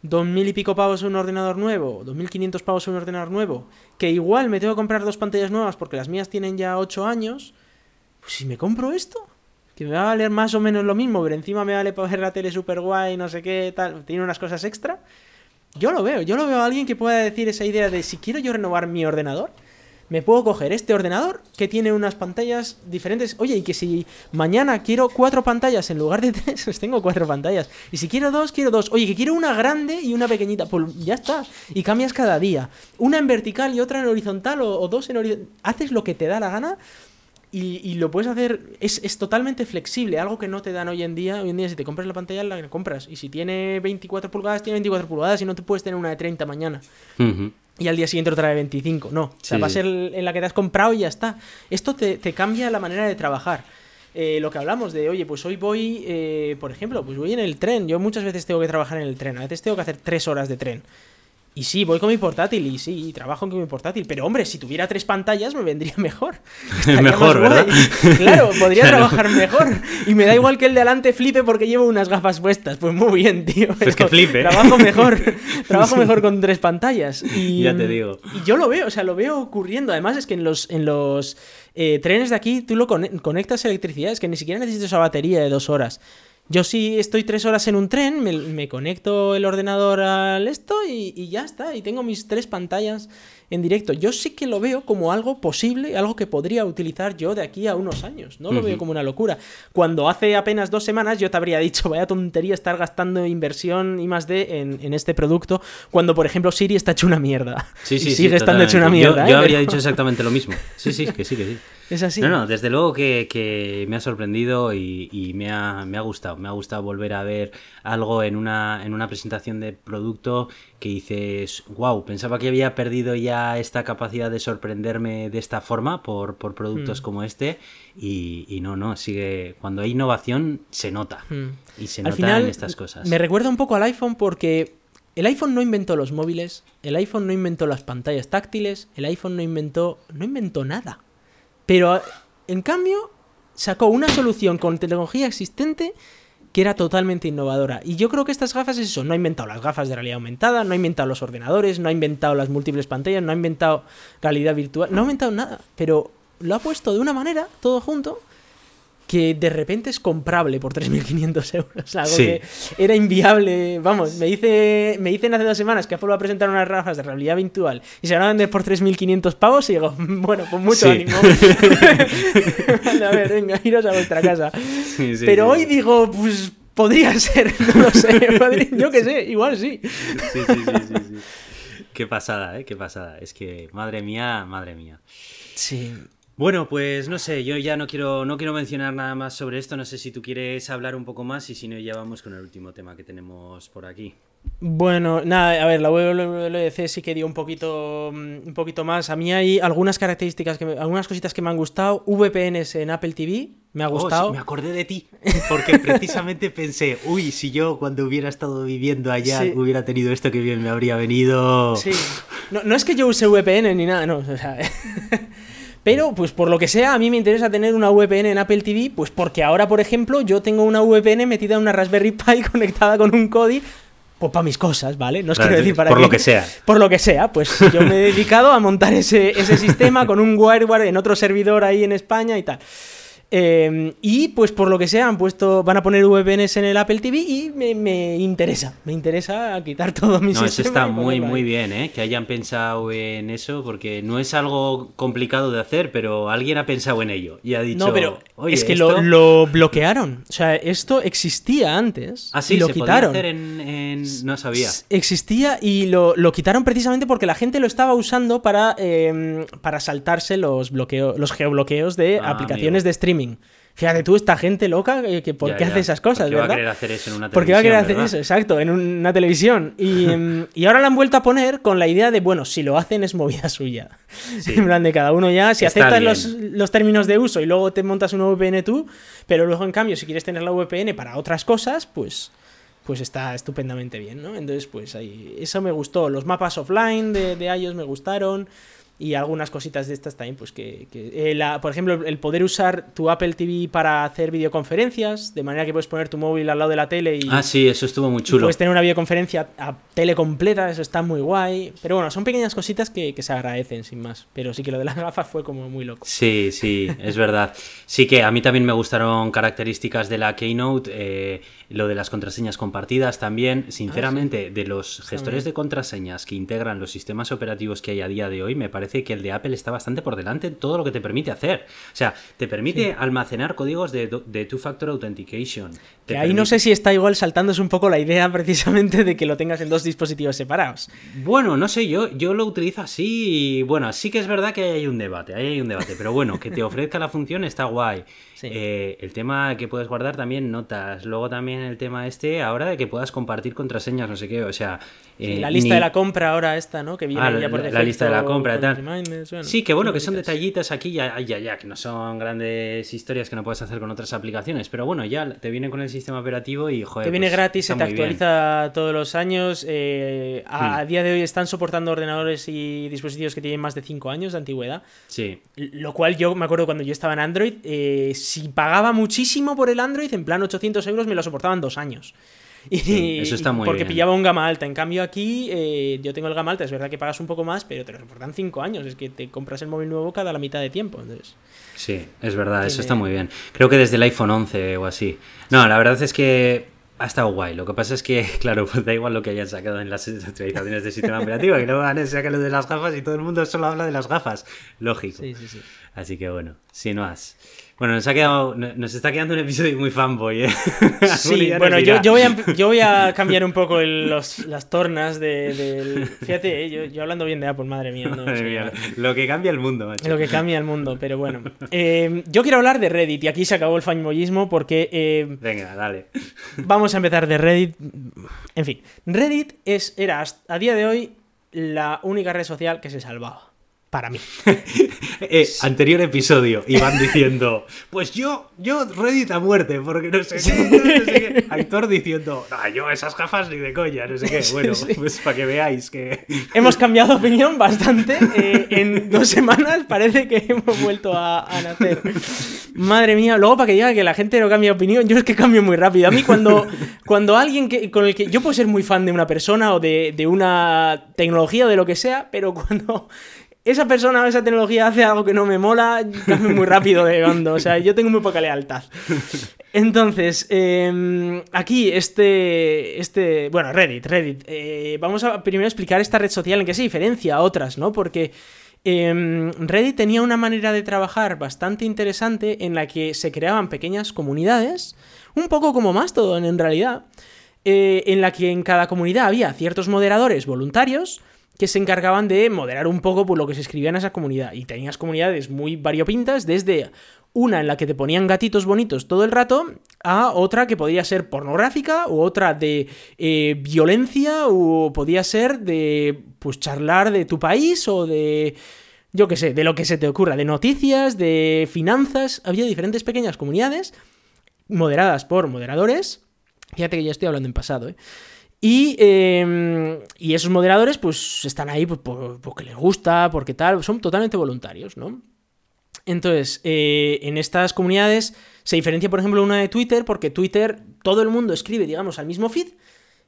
dos mil y pico pavos en un ordenador nuevo, dos mil quinientos pavos en un ordenador nuevo, que igual me tengo que comprar dos pantallas nuevas porque las mías tienen ya ocho años, pues si me compro esto, que me va a valer más o menos lo mismo, pero encima me vale para ver la tele super guay, no sé qué, tal, tiene unas cosas extra. Yo lo veo, yo lo veo a alguien que pueda decir esa idea de si quiero yo renovar mi ordenador, me puedo coger este ordenador que tiene unas pantallas diferentes. Oye, y que si mañana quiero cuatro pantallas en lugar de tres, *laughs* pues tengo cuatro pantallas. Y si quiero dos, quiero dos. Oye, que quiero una grande y una pequeñita, pues ya está. Y cambias cada día. Una en vertical y otra en horizontal o, dos en horizontal. Haces lo que te da la gana. Y, lo puedes hacer, es, totalmente flexible, algo que no te dan hoy en día. Hoy en día, si te compras la pantalla, la compras. Y si tiene 24 pulgadas, tiene 24 pulgadas y no te puedes tener una de 30 mañana y al día siguiente otra de 25. No, o sea, va a ser en la que te has comprado y ya está. Esto te, cambia la manera de trabajar. Eh, lo que hablamos de, oye, pues hoy voy, eh, por ejemplo, pues voy en el tren. Yo muchas veces tengo que trabajar en el tren. A veces tengo que hacer tres horas de tren. Y sí, voy con mi portátil y sí, trabajo con mi portátil. Pero hombre, si tuviera tres pantallas me vendría mejor. *laughs* mejor, ¿verdad? Claro, podría *laughs* trabajar mejor. Y me da *laughs* igual que el de adelante flipe porque llevo unas gafas puestas. Pues muy bien, tío. Pues que flipe. Trabajo mejor. Trabajo mejor con tres pantallas. Y, ya te digo. Y yo lo veo, o sea, lo veo ocurriendo. Además es que en los, en los eh, trenes de aquí tú lo conectas a electricidad. Es que ni siquiera necesitas esa batería de dos horas. Yo si estoy tres horas en un tren, me, conecto el ordenador al esto y, ya está. Y tengo mis tres pantallas en directo. Yo sí que lo veo como algo posible, algo que podría utilizar yo de aquí a unos años. No lo veo como una locura. Cuando hace apenas dos semanas yo te habría dicho, vaya tontería estar gastando inversión y más de en, este producto, cuando por ejemplo Siri está hecho una mierda. Sí, sí, y sigue estando hecho una mierda. Yo, ¿eh? habría dicho exactamente lo mismo. Sí, sí, que sí, que sí. *laughs* Es así. No, no, desde luego que, me ha sorprendido y, me, ha, gustado. Me ha gustado volver a ver algo en una, en una presentación de producto que dices, wow, pensaba que había perdido ya esta capacidad de sorprenderme de esta forma por, productos hmm. como este. Y, no, no, sigue. Cuando hay innovación, se nota. Hmm. Y se nota en estas cosas. Me recuerda un poco al iPhone porque el iPhone no inventó los móviles, el iPhone no inventó las pantallas táctiles, el iPhone no inventó. no inventó nada. Pero en cambio, sacó una solución con tecnología existente que era totalmente innovadora. Y yo creo que estas gafas es eso, no ha inventado las gafas de realidad aumentada, no ha inventado los ordenadores, no ha inventado las múltiples pantallas, no ha inventado realidad virtual, no ha inventado nada, pero lo ha puesto de una manera, todo junto, que de repente es comprable por 3.500 euros. Algo que era inviable. Vamos, me, dice, me dicen hace dos semanas que Apple va a presentar unas gafas de realidad virtual y se van a vender por 3.500 pavos y digo, *laughs* bueno, pues mucho ánimo. *laughs* a ver, venga, iros a vuestra casa. Pero hoy digo, pues podría ser, *laughs* no lo sé. yo qué sé, igual sí. Sí, sí, sí, sí. Qué pasada, ¿eh? Qué pasada. Es que, madre mía, madre mía. Sí. Bueno, pues no sé, yo ya no quiero, no quiero mencionar nada más sobre esto, no sé si tú quieres hablar un poco más y si no, ya vamos con el último tema que tenemos por aquí. Bueno, nada, a ver, la WWDC sí que dio un poquito, mm, un poquito más. A mí hay algunas características, que algunas cositas que me han gustado. VPNs en Apple TV, me ha oh, gustado. me acordé de ti, porque *laughs* precisamente pensé, uy, si yo cuando hubiera estado viviendo allá hubiera tenido esto que bien me habría venido. Sí, no, no es que yo use VPN ni nada, no, o sea... *laughs* Pero, pues por lo que sea, a mí me interesa tener una VPN en Apple TV, pues porque ahora, por ejemplo, yo tengo una VPN metida en una Raspberry Pi *laughs* conectada con un Kodi pues para mis cosas, ¿vale? No os quiero decir para Por qué. lo que sea. Por lo que sea, pues yo me he dedicado a montar ese, ese sistema con un *laughs* WireGuard en otro servidor ahí en España y tal. Eh, y pues por lo que sea han puesto, van a poner VPNs en el Apple TV y me, me interesa, me interesa quitar *laughs* todo mi No, eso está muy, muy bien, ¿eh? Que hayan pensado en eso, porque no es algo complicado de hacer, pero alguien ha pensado en ello y ha dicho, No, pero oye, es que esto... lo, lo bloquearon. O sea, esto existía antes Ah, sí, y lo se podía quitaron. hacer en, en- No sabía. Existía y lo, lo quitaron precisamente porque la gente lo estaba usando para, eh, para saltarse los bloqueos, los geobloqueos de Ah, aplicaciones amigo. de streaming. Fíjate tú, esta gente loca, eh, que por Ya, qué ya. hace esas cosas, ¿Por qué va a ¿verdad? querer hacer eso en una Porque va a querer hacer televisión, eso, exacto, en una televisión. Y, *laughs* em, y ahora la han vuelto a poner con la idea de, bueno, si lo hacen es movida suya. Sí. *laughs* En plan de cada uno ya, si Está aceptas los, los términos de uso y luego te montas una VPN tú, pero luego en cambio si quieres tener la VPN para otras cosas, pues pues está estupendamente bien, ¿no? Entonces, pues ahí, eso me gustó. Los mapas offline de, de iOS me gustaron. Y algunas cositas de estas también, pues que, que, eh, la- por ejemplo, el poder usar tu Apple TV para hacer videoconferencias, de manera que puedes poner tu móvil al lado de la tele y, Ah, sí, eso estuvo muy chulo. puedes tener una videoconferencia a tele completa, eso está muy guay. Pero bueno, son pequeñas cositas que, que se agradecen, sin más. Pero sí que lo de las gafas fue como muy loco. Sí, sí, es verdad. Sí que a mí también me gustaron características de la Keynote, eh, lo de las contraseñas compartidas también. Sinceramente, de los gestores de contraseñas que integran los sistemas operativos que hay a día de hoy, me parece que el de Apple está bastante por delante en todo lo que te permite hacer. O sea, te permite almacenar códigos de, Two-Factor Authentication. Que ahí no sé si está igual saltándose un poco la idea *laughs* precisamente de que lo tengas en dos dispositivos separados. Bueno, no sé, yo, yo lo utilizo así y bueno, sí que es verdad que ahí hay un debate, ahí hay un debate, pero bueno, que te ofrezca la función está guay. Eh, el tema que puedes guardar también notas, luego también el tema este, ahora de que puedas compartir contraseñas, no sé qué, o sea... eh, la lista ni- de la compra ahora esta, ¿no? Que viene Ah, ya la- por la defecto lista de la compra tal. bueno, Sí, que bueno, que son cositas. detallitos aquí, ya, ya, ya, que no son grandes historias que no puedes hacer con otras aplicaciones, pero bueno, ya te viene con el sistema operativo y joder. Te viene pues, gratis, se te bien. actualiza todos los años. eh, a, Hmm. a día de hoy están soportando ordenadores y dispositivos que tienen más de 5 años de antigüedad. Sí, Lo cual yo me acuerdo cuando yo estaba en Android, eh, si pagaba muchísimo por el Android, en plan 800 euros, me lo soportaban dos años. Y, Sí, eso está muy porque bien. pillaba un gama alta. En cambio aquí, eh, yo tengo el gama alta, es verdad que pagas un poco más, pero te lo soportan 5 años. Es que te compras el móvil nuevo cada la mitad de tiempo. Entonces, Sí, es verdad, eso está muy bien. Creo que desde el iPhone 11 o así. No, la verdad es que ha estado guay. Lo que pasa es que, *laughs* claro, pues da igual lo que hayan sacado en las actualizaciones del sistema operativo, que luego van a sacar lo de las gafas y todo el mundo solo habla de las gafas. Lógico. sí, sí, sí. Así que bueno, si no has. Bueno, nos, ha quedado, no- nos está quedando un episodio muy fanboy, ¿eh? *laughs* Sí, bueno, yo, dirá. yo, voy a, yo voy a cambiar un poco el- los- las tornas de, del... Fíjate, eh, yo, yo hablando bien de Apple, madre mía. No, *laughs* Madre mía, lo que cambia el mundo, macho. Lo que cambia el mundo, pero bueno. Eh, yo quiero hablar de Reddit y aquí se acabó el fanboyismo porque eh, Venga, dale. vamos a empezar de Reddit. En fin, Reddit es, era a día de hoy la única red social que se salvaba. Para mí. *laughs* Eh, anterior episodio, y van diciendo, pues yo, yo Reddit a muerte, porque no sé, qué, no sé qué. Actor diciendo, no, yo esas gafas ni de coña, no sé qué. Bueno, Sí. pues para que veáis que... *laughs* Hemos cambiado de opinión bastante. eh, en dos semanas parece que hemos vuelto a, a nacer. Madre mía, luego para que diga que la gente no cambia de opinión, yo es que cambio muy rápido. A mí cuando, cuando alguien que, con el que... Yo puedo ser muy fan de una persona o de, de una tecnología o de lo que sea, pero cuando esa persona o esa tecnología hace algo que no me mola, cambio muy rápido de bando. O sea, yo tengo muy poca lealtad. Entonces, eh, aquí este, este, bueno, Reddit, Reddit. eh, vamos a primero explicar esta red social en qué se diferencia a otras, ¿no? Porque eh, Reddit tenía una manera de trabajar bastante interesante en la que se creaban pequeñas comunidades, un poco como Mastodon en realidad, eh, en la que en cada comunidad había ciertos moderadores voluntarios que se encargaban de moderar un poco por lo que se escribía en esa comunidad. Y tenías comunidades muy variopintas, desde una en la que te ponían gatitos bonitos todo el rato, a otra que podía ser pornográfica, u otra de eh, violencia, o podía ser de pues charlar de tu país o de yo qué sé, de lo que se te ocurra, de noticias, de finanzas. Había diferentes pequeñas comunidades moderadas por moderadores. Fíjate que ya estoy hablando en pasado, ¿eh? Y, eh, y esos moderadores, pues están ahí pues, por- porque les gusta, porque tal, son totalmente voluntarios, ¿no? Entonces, eh, en estas comunidades se diferencia, por ejemplo, una de Twitter, porque Twitter todo el mundo escribe, digamos, al mismo feed,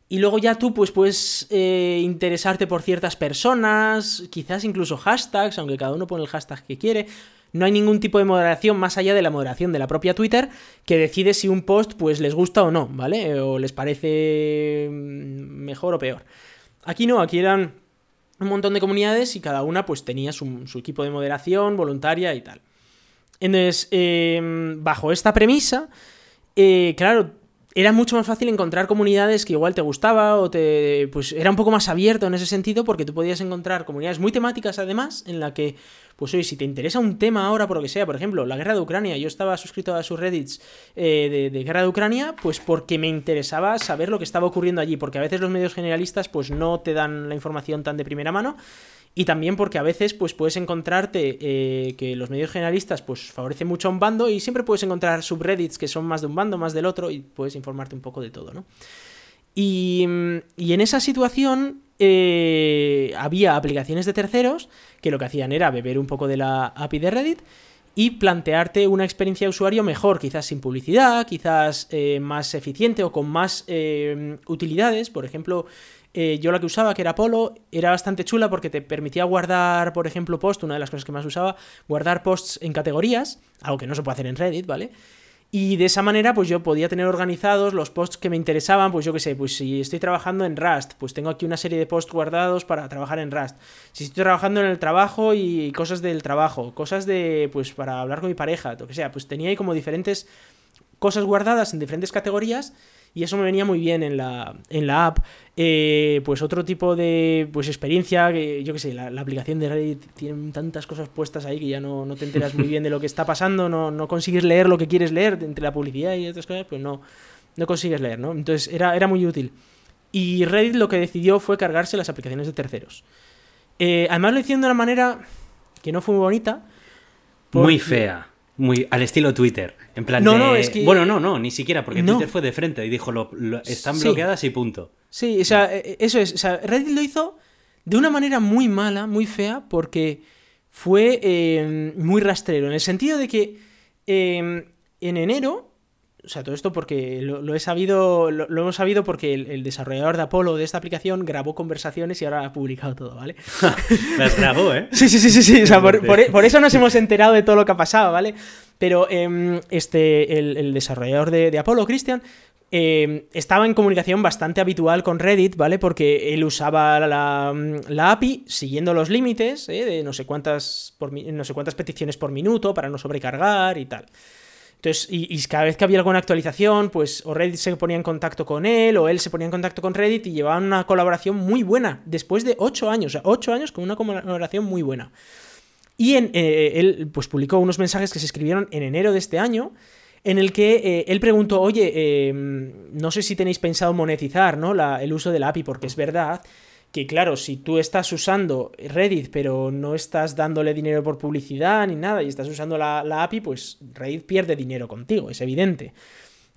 Y luego ya tú pues puedes eh, interesarte por ciertas personas, quizás incluso hashtags, aunque cada uno pone el hashtag que quiere. No hay ningún tipo de moderación más allá de la moderación de la propia Twitter que decide si un post pues les gusta o no, ¿vale? O les parece mm, mejor o peor. Aquí no, aquí eran un montón de comunidades y cada una pues tenía su, equipo de moderación voluntaria y tal. Entonces, em, bajo esta premisa, eh, claro, era mucho más fácil encontrar comunidades que igual te gustaba o te pues era un poco más abierto en ese sentido porque tú podías encontrar comunidades muy temáticas además en la que pues oye si te interesa un tema ahora por lo que sea por ejemplo la guerra de Ucrania yo estaba suscrito a sus reddits eh, de, guerra de Ucrania pues porque me interesaba saber lo que estaba ocurriendo allí porque a veces los medios generalistas pues no te dan la información tan de primera mano y también porque a veces pues, puedes encontrarte eh, que los medios generalistas pues, favorecen mucho a un bando y siempre puedes encontrar subreddits que son más de un bando, más del otro y puedes informarte un poco de todo, ¿no? Y, en esa situación eh, había aplicaciones de terceros que lo que hacían era beber un poco de la API de Reddit y plantearte una experiencia de usuario mejor, quizás sin publicidad, quizás eh, más eficiente o con más utilidades. Por ejemplo, eh, yo la que usaba, que era Apollo, era bastante chula porque te permitía guardar, por ejemplo, post, una de las cosas que más usaba, guardar posts en categorías, algo que no se puede hacer en Reddit, ¿vale? Y de esa manera, pues yo podía tener organizados los posts que me interesaban, pues yo qué sé, pues si estoy trabajando en Rust, pues tengo aquí una serie de posts guardados para trabajar en Rust. Si estoy trabajando en el trabajo y cosas del trabajo, cosas de, pues para hablar con mi pareja, lo que sea, pues tenía ahí como diferentes cosas guardadas en diferentes categorías y eso me venía muy bien en la, en la app. Eh, pues otro tipo de pues experiencia, que yo qué sé, la, aplicación de Reddit tiene tantas cosas puestas ahí que ya no, te enteras muy bien de lo que está pasando, no, no consigues leer lo que quieres leer entre la publicidad y otras cosas, pues no, no consigues leer, ¿no? Entonces era, era muy útil. Y Reddit lo que decidió fue cargarse las aplicaciones de terceros. Eh, además lo hicieron de una manera que no fue muy bonita. Muy fea. Muy al estilo Twitter. En plan no, no, es que... Bueno, no, no, ni siquiera, porque Twitter fue de frente y dijo, lo, están bloqueadas y punto. Sí, o sea, e, e, eso es. O sea, Reddit lo hizo de una manera muy mala, muy fea, porque fue em, muy rastrero. En el sentido de que em, en enero o sea, todo esto porque lo, he sabido, lo, hemos sabido porque el, desarrollador de Apolo de esta aplicación grabó conversaciones y ahora ha publicado todo, ¿vale? *laughs* Las grabó, ¿eh? *laughs* Sí, sí, sí, sí, sí. O sea, por, eso nos hemos enterado de todo lo que ha pasado, ¿vale? Pero em, este, el, desarrollador de, de Apolo, Christian, em, estaba en comunicación bastante habitual con Reddit, ¿vale? Porque él usaba la, la API siguiendo los límites ¿eh? de no sé, cuántas por, no sé cuántas peticiones por minuto para no sobrecargar y tal. Entonces, y, cada vez que había alguna actualización, pues o Reddit se ponía en contacto con él, o él se ponía en contacto con Reddit y llevaban una colaboración muy buena, después de 8 años, o sea, 8 años con una colaboración muy buena. Y en, eh, él pues publicó unos mensajes que se escribieron en enero de este año, en el que eh, él preguntó, oye, em, no sé si tenéis pensado monetizar ¿no? el uso de la API, porque es verdad que claro, si tú estás usando Reddit pero no estás dándole dinero por publicidad ni nada y estás usando la, API, pues Reddit pierde dinero contigo, es evidente.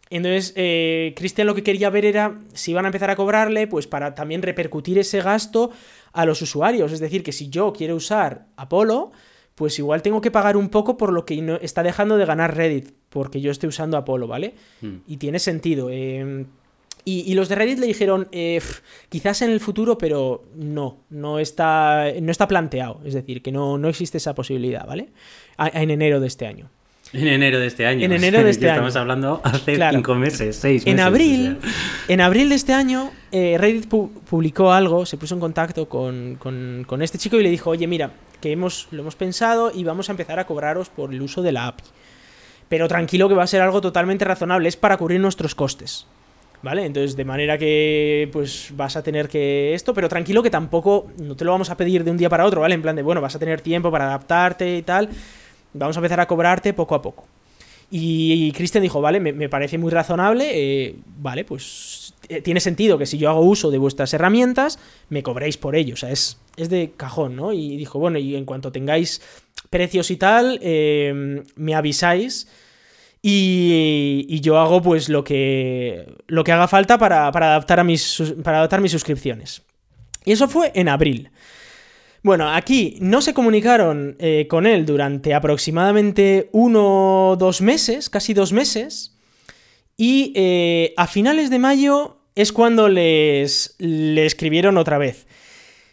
Entonces, eh, Cristian lo que quería ver era si iban a empezar a cobrarle, pues para también repercutir ese gasto a los usuarios. Es decir, que si yo quiero usar Apolo, pues igual tengo que pagar un poco por lo que no, está dejando de ganar Reddit, porque yo estoy usando Apolo, ¿vale? Hmm. Y tiene sentido. Eh, y, los de Reddit le dijeron, eh, quizás en el futuro, pero no, no está, no está planteado. Es decir, que no, no existe esa posibilidad, ¿vale? en enero de este año. En enero de este año. En enero de *laughs* este año. Estamos hablando hace cinco meses, seis meses. En abril, en abril de este año, eh, Reddit publicó algo, se puso en contacto con, con, este chico y le dijo, oye, mira, que hemos, lo hemos pensado y vamos a empezar a cobraros por el uso de la API. Pero tranquilo que va a ser algo totalmente razonable, es para cubrir nuestros costes. ¿Vale? Entonces, de manera que pues vas a tener que esto, pero tranquilo que tampoco no te lo vamos a pedir de un día para otro, ¿vale? En plan de, bueno, vas a tener tiempo para adaptarte y tal. Vamos a empezar a cobrarte poco a poco. Y, Cristian dijo, vale, me, parece muy razonable, eh, vale, pues eh, tiene sentido que si yo hago uso de vuestras herramientas, me cobréis por ello, o sea, es, es de cajón, ¿no? Y dijo, bueno, y en cuanto tengáis precios y tal, eh, me avisáis y, yo hago pues lo que, lo que haga falta para, adaptar mis, para adaptar mis suscripciones. Y eso fue en abril. Bueno, aquí no se comunicaron eh, con él durante aproximadamente uno o dos meses, casi dos meses. Y eh, a finales de mayo es cuando les, le escribieron otra vez.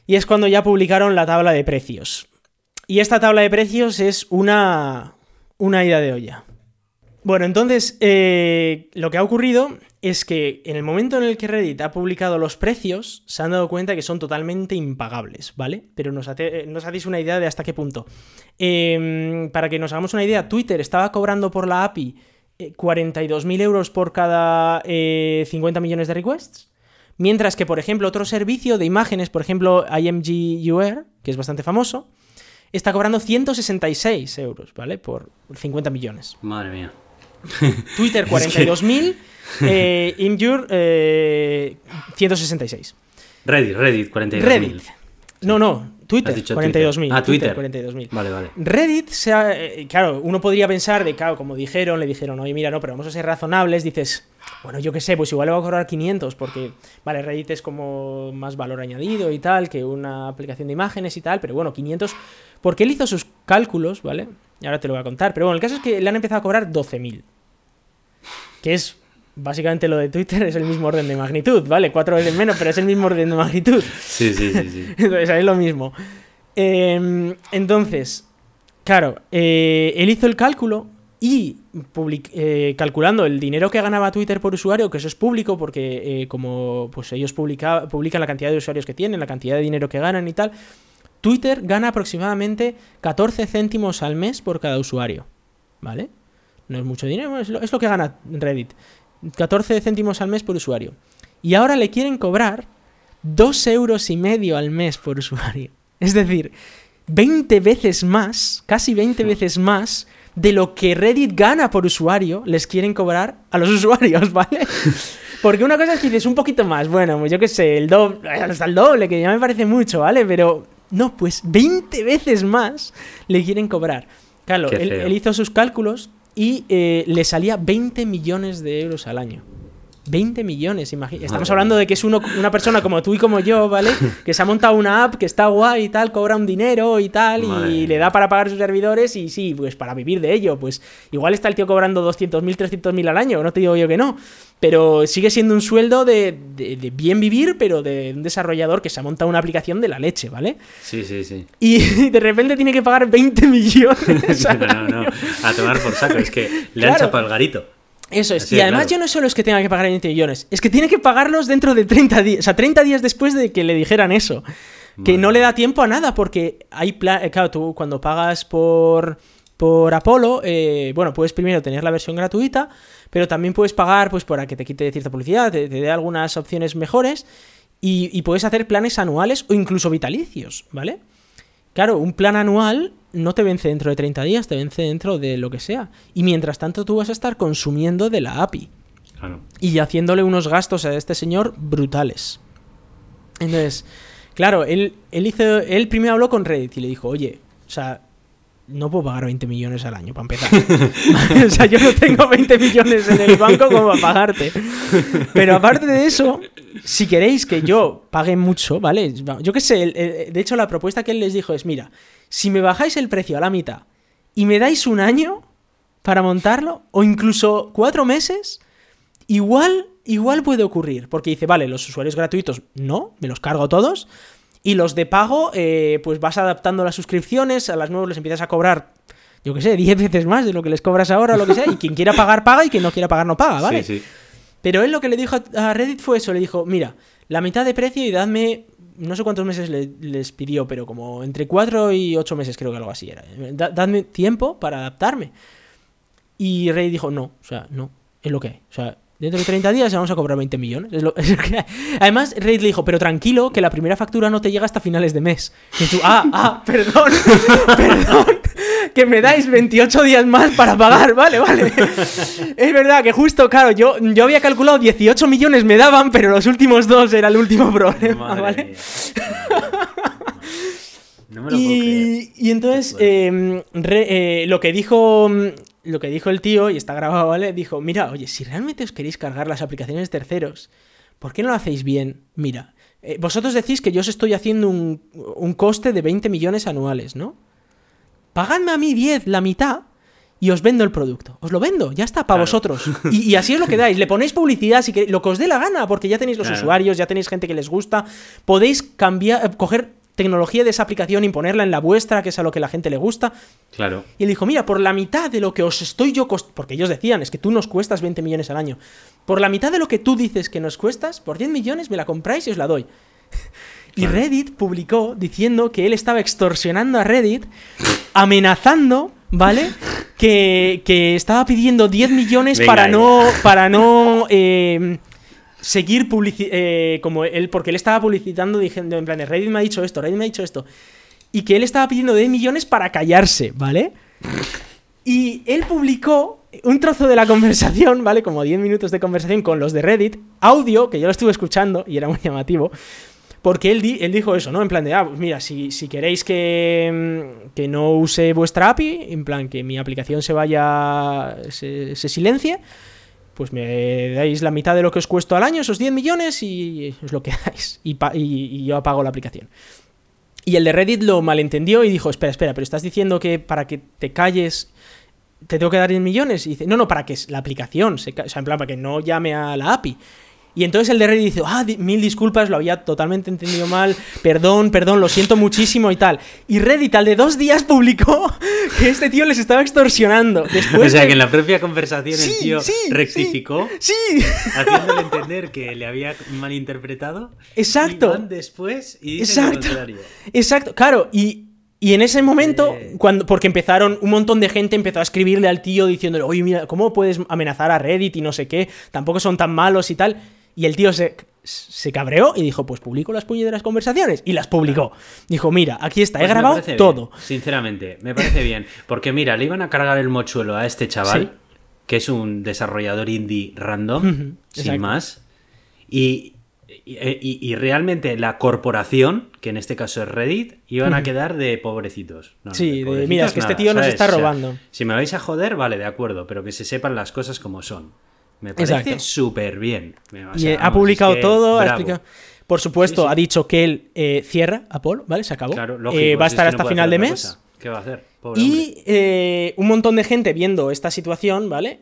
Y es cuando ya publicaron la tabla de precios. Y esta tabla de precios es una, una ida de olla. Bueno, entonces eh, lo que ha ocurrido es que en el momento en el que Reddit ha publicado los precios, se han dado cuenta que son totalmente impagables, ¿vale? Pero nos, hacéis una idea de hasta qué punto. Em, para que nos hagamos una idea, Twitter estaba cobrando por la API 42.000 eh, euros por cada 50 eh, millones de requests. Mientras que, por ejemplo, otro servicio de imágenes, por ejemplo, IMGUR, que es bastante famoso, está cobrando 166 euros, ¿vale? Por 50 millones. Madre mía. *laughs* Twitter 42.000, *laughs* eh, Imgur 166. Reddit, Reddit 42.000. Reddit. No, no, Twitter 42.000. Ah, Twitter. 42.000. Vale, vale. Reddit, se eh, claro, uno podría pensar de, claro, como dijeron, le dijeron, oye, mira, no, pero vamos a ser razonables, dices, bueno, yo qué sé, pues igual le va a cobrar 500 porque, vale, Reddit es como más valor añadido y tal que una aplicación de imágenes y tal, pero bueno, 500, porque él hizo sus cálculos, ¿vale? Y ahora te lo voy a contar, pero bueno, el caso es que le han empezado a cobrar 12.000 que es básicamente lo de Twitter, es el mismo orden de magnitud, ¿vale? Cuatro veces menos, pero es el mismo orden de magnitud. Sí, sí, sí. sí. *laughs* entonces, es lo mismo. Em, entonces, claro, eh, él hizo el cálculo y eh, calculando el dinero que ganaba Twitter por usuario, que eso es público porque eh, como pues ellos publican la cantidad de usuarios que tienen, la cantidad de dinero que ganan y tal, Twitter gana aproximadamente 14 céntimos al mes por cada usuario, ¿vale? No es mucho dinero, es lo, que gana Reddit. 14 céntimos al mes por usuario. Y ahora le quieren cobrar 2 euros y medio al mes por usuario. *laughs* Es decir, 20 veces más, casi 20 veces más de lo que Reddit gana por usuario, les quieren cobrar a los *laughs* usuarios, ¿vale? *laughs* Porque una cosa es que dices un poquito más, bueno, pues yo qué sé, el doble, hasta el doble, que ya me parece mucho, ¿vale? Pero no, pues 20 veces más le quieren cobrar. Claro, él, hizo sus cálculos y eh, le salía 20 millones de euros al año. 20 millones, imagínate. Estamos hablando de que es uno, una persona como tú y como yo, ¿vale? *laughs* Que se ha montado una app que está guay y tal, cobra un dinero y tal, y le da para pagar sus servidores y sí, pues para vivir de ello. Pues igual está el tío cobrando 200.000, 300.000 al año, no te digo yo que no. Pero sigue siendo un sueldo de, de, bien vivir, pero de un desarrollador que se ha montado una aplicación de la leche, ¿vale? Sí, sí, sí. Y *laughs* de repente tiene que pagar 20 millones. *laughs* no, no, no. A tomar por saco, es que le han chapado el garito. Eso es. y además ya no solo es que tenga que pagar 20 millones, es que tiene que pagarlos dentro de 30 días. O sea, 30 días después de que le dijeran eso. Que no le da tiempo a nada porque hay plan... Eh, claro, tú cuando pagas por, por Apolo, eh, bueno, puedes primero tener la versión gratuita, pero también puedes pagar pues para que te quite cierta publicidad, te, dé algunas opciones mejores y, y puedes hacer planes anuales o incluso vitalicios, ¿vale? Claro, un plan anual no te vence dentro de 30 días, te vence dentro de lo que sea. Y mientras tanto tú vas a estar consumiendo de la API. Y haciéndole unos gastos a este señor brutales. Entonces, claro, él, él, hizo, él primero habló con Reddit y le dijo, oye, o sea, no puedo pagar 20 millones al año para empezar. *laughs* *laughs* o sea, yo no tengo 20 millones en el banco como para pagarte. Pero aparte de eso, si queréis que yo pague mucho, ¿vale? Yo qué sé, de hecho la propuesta que él les dijo es, mira, si me bajáis el precio a la mitad y me dais un año para montarlo, o incluso cuatro meses, igual, igual puede ocurrir. Porque dice, vale, los usuarios gratuitos no, me los cargo todos, y los de pago, eh, pues vas adaptando las suscripciones, a las nuevas les empiezas a cobrar, yo qué sé, 10 veces más de lo que les cobras ahora o lo que sea. Y quien quiera pagar, paga y quien no quiera pagar, no paga, ¿vale? Sí, sí. Pero él lo que le dijo a Reddit fue eso, le dijo, mira, la mitad de precio y dadme, no sé cuántos meses les pidió, pero como entre 4 y 8 meses creo que algo así era. dadme tiempo para adaptarme. Y Reddit dijo, no, o sea, no, es lo que hay. O sea, Dentro de 30 días vamos a cobrar 20 millones. Además, Reid le dijo, pero tranquilo, que la primera factura no te llega hasta finales de mes. Y tú, ah, ah, *laughs* perdón, *laughs* perdón, que me dais 28 días más para pagar, vale, vale. *laughs* Es verdad que justo, claro, yo, yo había calculado 18 millones me daban, pero los últimos dos era el último problema, ¿vale? No me lo y, y, entonces, em, eh, lo que dijo lo que dijo el tío, y está grabado, ¿vale? Dijo, mira, oye, si realmente os queréis cargar las aplicaciones de terceros, ¿por qué no lo hacéis bien? Mira, eh, vosotros decís que yo os estoy haciendo un, un, coste de 20 millones anuales, ¿no? Pagadme a mí 10, la mitad, y os vendo el producto. Os lo vendo, ya está, para vosotros. *laughs* Y, así es lo que dais. Le ponéis publicidad, si que, lo que os dé la gana, porque ya tenéis los usuarios, ya tenéis gente que les gusta. Podéis cambiar, coger tecnología de esa aplicación y ponerla en la vuestra, que es a lo que la gente le gusta. Claro. Y él dijo, mira, por la mitad de lo que os estoy yo costando, porque ellos decían, es que tú nos cuestas 20 millones al año, por la mitad de lo que tú dices que nos cuestas, por 10 millones me la compráis y os la doy. Y Reddit publicó diciendo que él estaba extorsionando a Reddit, amenazando, ¿vale? Que, estaba pidiendo 10 millones para no, para no eh, seguir eh, como él, porque él estaba publicitando diciendo en plan, Reddit me ha dicho esto, Reddit me ha dicho esto. Y que él estaba pidiendo 10 millones para callarse, ¿vale? Y él publicó un trozo de la conversación, ¿vale? Como 10 minutos de conversación con los de Reddit, audio, que yo lo estuve escuchando y era muy llamativo. Porque él, él dijo eso, ¿no? En plan de, ah, pues mira, si, si queréis que, mm, que, no use vuestra API, en plan que mi aplicación se vaya, se, se silencie, pues me dais la mitad de lo que os cuesto al año, esos 10 millones, y es lo que dais. Y, y, yo apago la aplicación. Y el de Reddit lo malentendió y dijo, espera, espera, pero estás diciendo que para que te calles te tengo que dar 10 millones. Y dice, no, no, para que la aplicación, se o sea, en plan, para que no llame a la API. Y entonces el de Reddit dice, ah, mil disculpas, lo había totalmente entendido mal, perdón, perdón, lo siento muchísimo y tal. Y Reddit al de dos días publicó *laughs* que este tío les estaba extorsionando. Después *laughs* o sea, que en la propia conversación el tío rectificó, sí, haciéndole *laughs* entender que le había malinterpretado. Exacto. Y van después y Exacto. lo contrario. Exacto, claro, y y en ese momento, cuando, porque empezaron, un montón de gente empezó a escribirle al tío diciéndole, oye, mira, ¿cómo puedes amenazar a Reddit y no sé qué? Tampoco son tan malos y tal. Y el tío se, se cabreó y dijo, pues publico las puñeteras conversaciones. Y las publicó. Dijo, mira, aquí está, he pues grabado todo. sinceramente, me parece bien. Porque mira, le iban a cargar el mochuelo a este chaval, que es un desarrollador indie random, sin más. Y, y, realmente la corporación, que en este caso es Reddit, iban a quedar de pobrecitos. sí, de, mira, es que este tío nos está robando. si me vais a joder, vale, de acuerdo, pero que se sepan las cosas como son. Me parece súper bien. y ha publicado todo, ha explicado... Por supuesto, ha dicho que él eh, cierra Apple, ¿vale? Se acabó. Eh, va a estar hasta final de mes. ¿Qué va a hacer? y eh, un montón de gente viendo esta situación, ¿vale?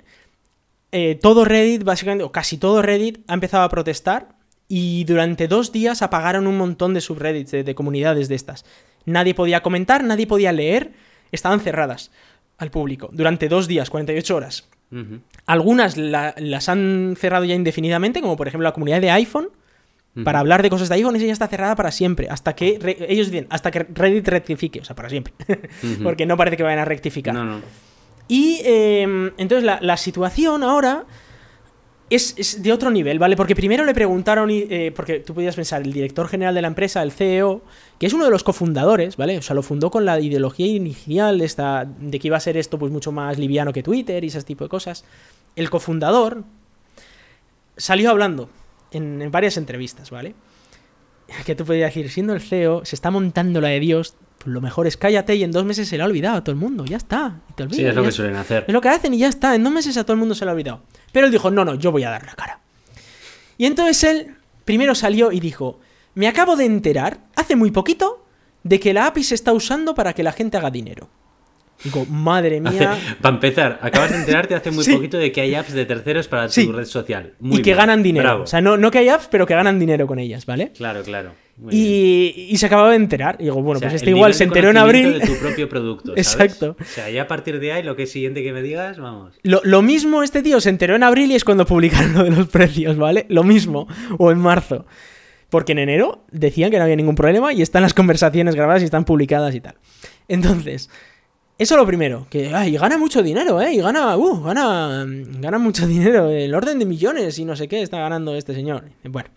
todo Reddit, básicamente, o casi todo Reddit, ha empezado a protestar. Y durante dos días apagaron un montón de subreddits, de comunidades de estas. Nadie podía comentar, nadie podía leer, estaban cerradas al público durante dos días, 48 horas. Algunas las han cerrado ya indefinidamente, como por ejemplo la comunidad de iPhone. Para hablar de cosas de iPhone, esa ya está cerrada para siempre. Hasta que ellos dicen, hasta que Reddit rectifique, o sea, para siempre. *laughs* Porque no parece que vayan a rectificar. Y em, entonces la, situación ahora es, de otro nivel, ¿vale? Porque primero le preguntaron, eh, porque tú podías pensar, el director general de la empresa, el CEO, que es uno de los cofundadores, ¿vale? O sea, lo fundó con la ideología inicial de, esta, de que iba a ser esto pues mucho más liviano que Twitter y ese tipo de cosas. El cofundador salió hablando en, varias entrevistas, ¿vale? Que tú podías decir, siendo el CEO, se está montando la de Dios, pues lo mejor es cállate y en dos meses se le ha olvidado a todo el mundo, ya está. sí, es lo que suelen hacer. Es lo que hacen y ya está, en dos meses a todo el mundo se le ha olvidado. Pero él dijo, no, no, yo voy a dar la cara. Y entonces él primero salió y dijo, me acabo de enterar, hace muy poquito, de que la API se está usando para que la gente haga dinero. Digo, madre mía. para empezar, acabas de enterarte hace muy *laughs* poquito de que hay apps de terceros para tu red social. y que ganan dinero. O sea, no, no que hay apps, pero que ganan dinero con ellas, ¿vale? Claro, claro. Y, y, se acababa de enterar. Y digo, bueno, pues este igual se enteró en abril. de tu propio producto. *laughs* Exacto. O sea, ya a partir de ahí, lo que es siguiente que me digas, vamos. Lo, lo, mismo este tío se enteró en abril y es cuando publicaron lo de los precios, ¿vale? Lo mismo. O en marzo. Porque en enero decían que no había ningún problema y están las conversaciones grabadas y están publicadas y tal. Entonces, eso lo primero, que ay, gana mucho dinero, ¿eh? Y gana, uh, gana, gana mucho *laughs* dinero, el orden de millones y no sé qué está ganando este señor. Bueno.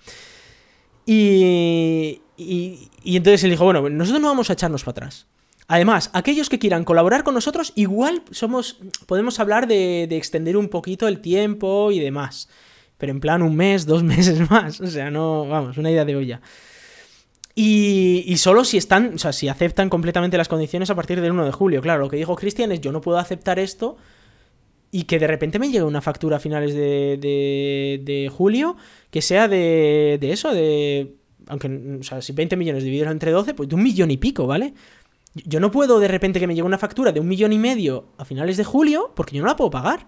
Y, y, entonces él dijo, bueno, nosotros no vamos a echarnos para atrás. Además, aquellos que quieran colaborar con nosotros, igual somos, podemos hablar de, de extender un poquito el tiempo y demás. Pero en plan un mes, dos *laughs* meses más. O sea, no, vamos, una idea de olla. Y, y, solo si están, o sea, si aceptan completamente las condiciones a partir del 1 de julio. Claro, lo que dijo Cristian es yo no puedo aceptar esto y que de repente me llegue una factura a finales de, de, de julio que sea de, de, eso, de... Aunque, o sea, si 20 millones divididos entre 12, pues de un millón y pico, ¿vale? Yo no puedo de repente que me llegue una factura de un millón y medio a finales de julio porque yo no la puedo pagar.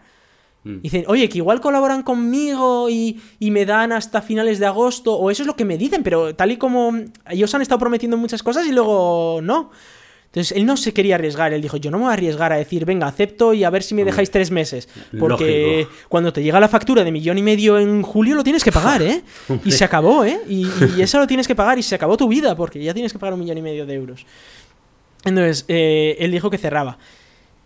Mm. Dicen, oye, que igual colaboran conmigo y, y me dan hasta finales de agosto, o eso es lo que me dicen, pero tal y como ellos han estado prometiendo muchas cosas y luego no. Entonces él no se quería arriesgar, él dijo, yo no me voy a arriesgar a decir, venga, acepto y a ver si me dejáis tres meses. Porque Lógico. cuando te llega la factura de millón y medio en julio lo tienes que pagar, ¿eh? *laughs* Y se acabó, ¿eh? Y, y eso lo tienes que pagar y se acabó tu vida porque ya tienes que pagar un millón y medio de euros. Entonces, eh, él dijo que cerraba.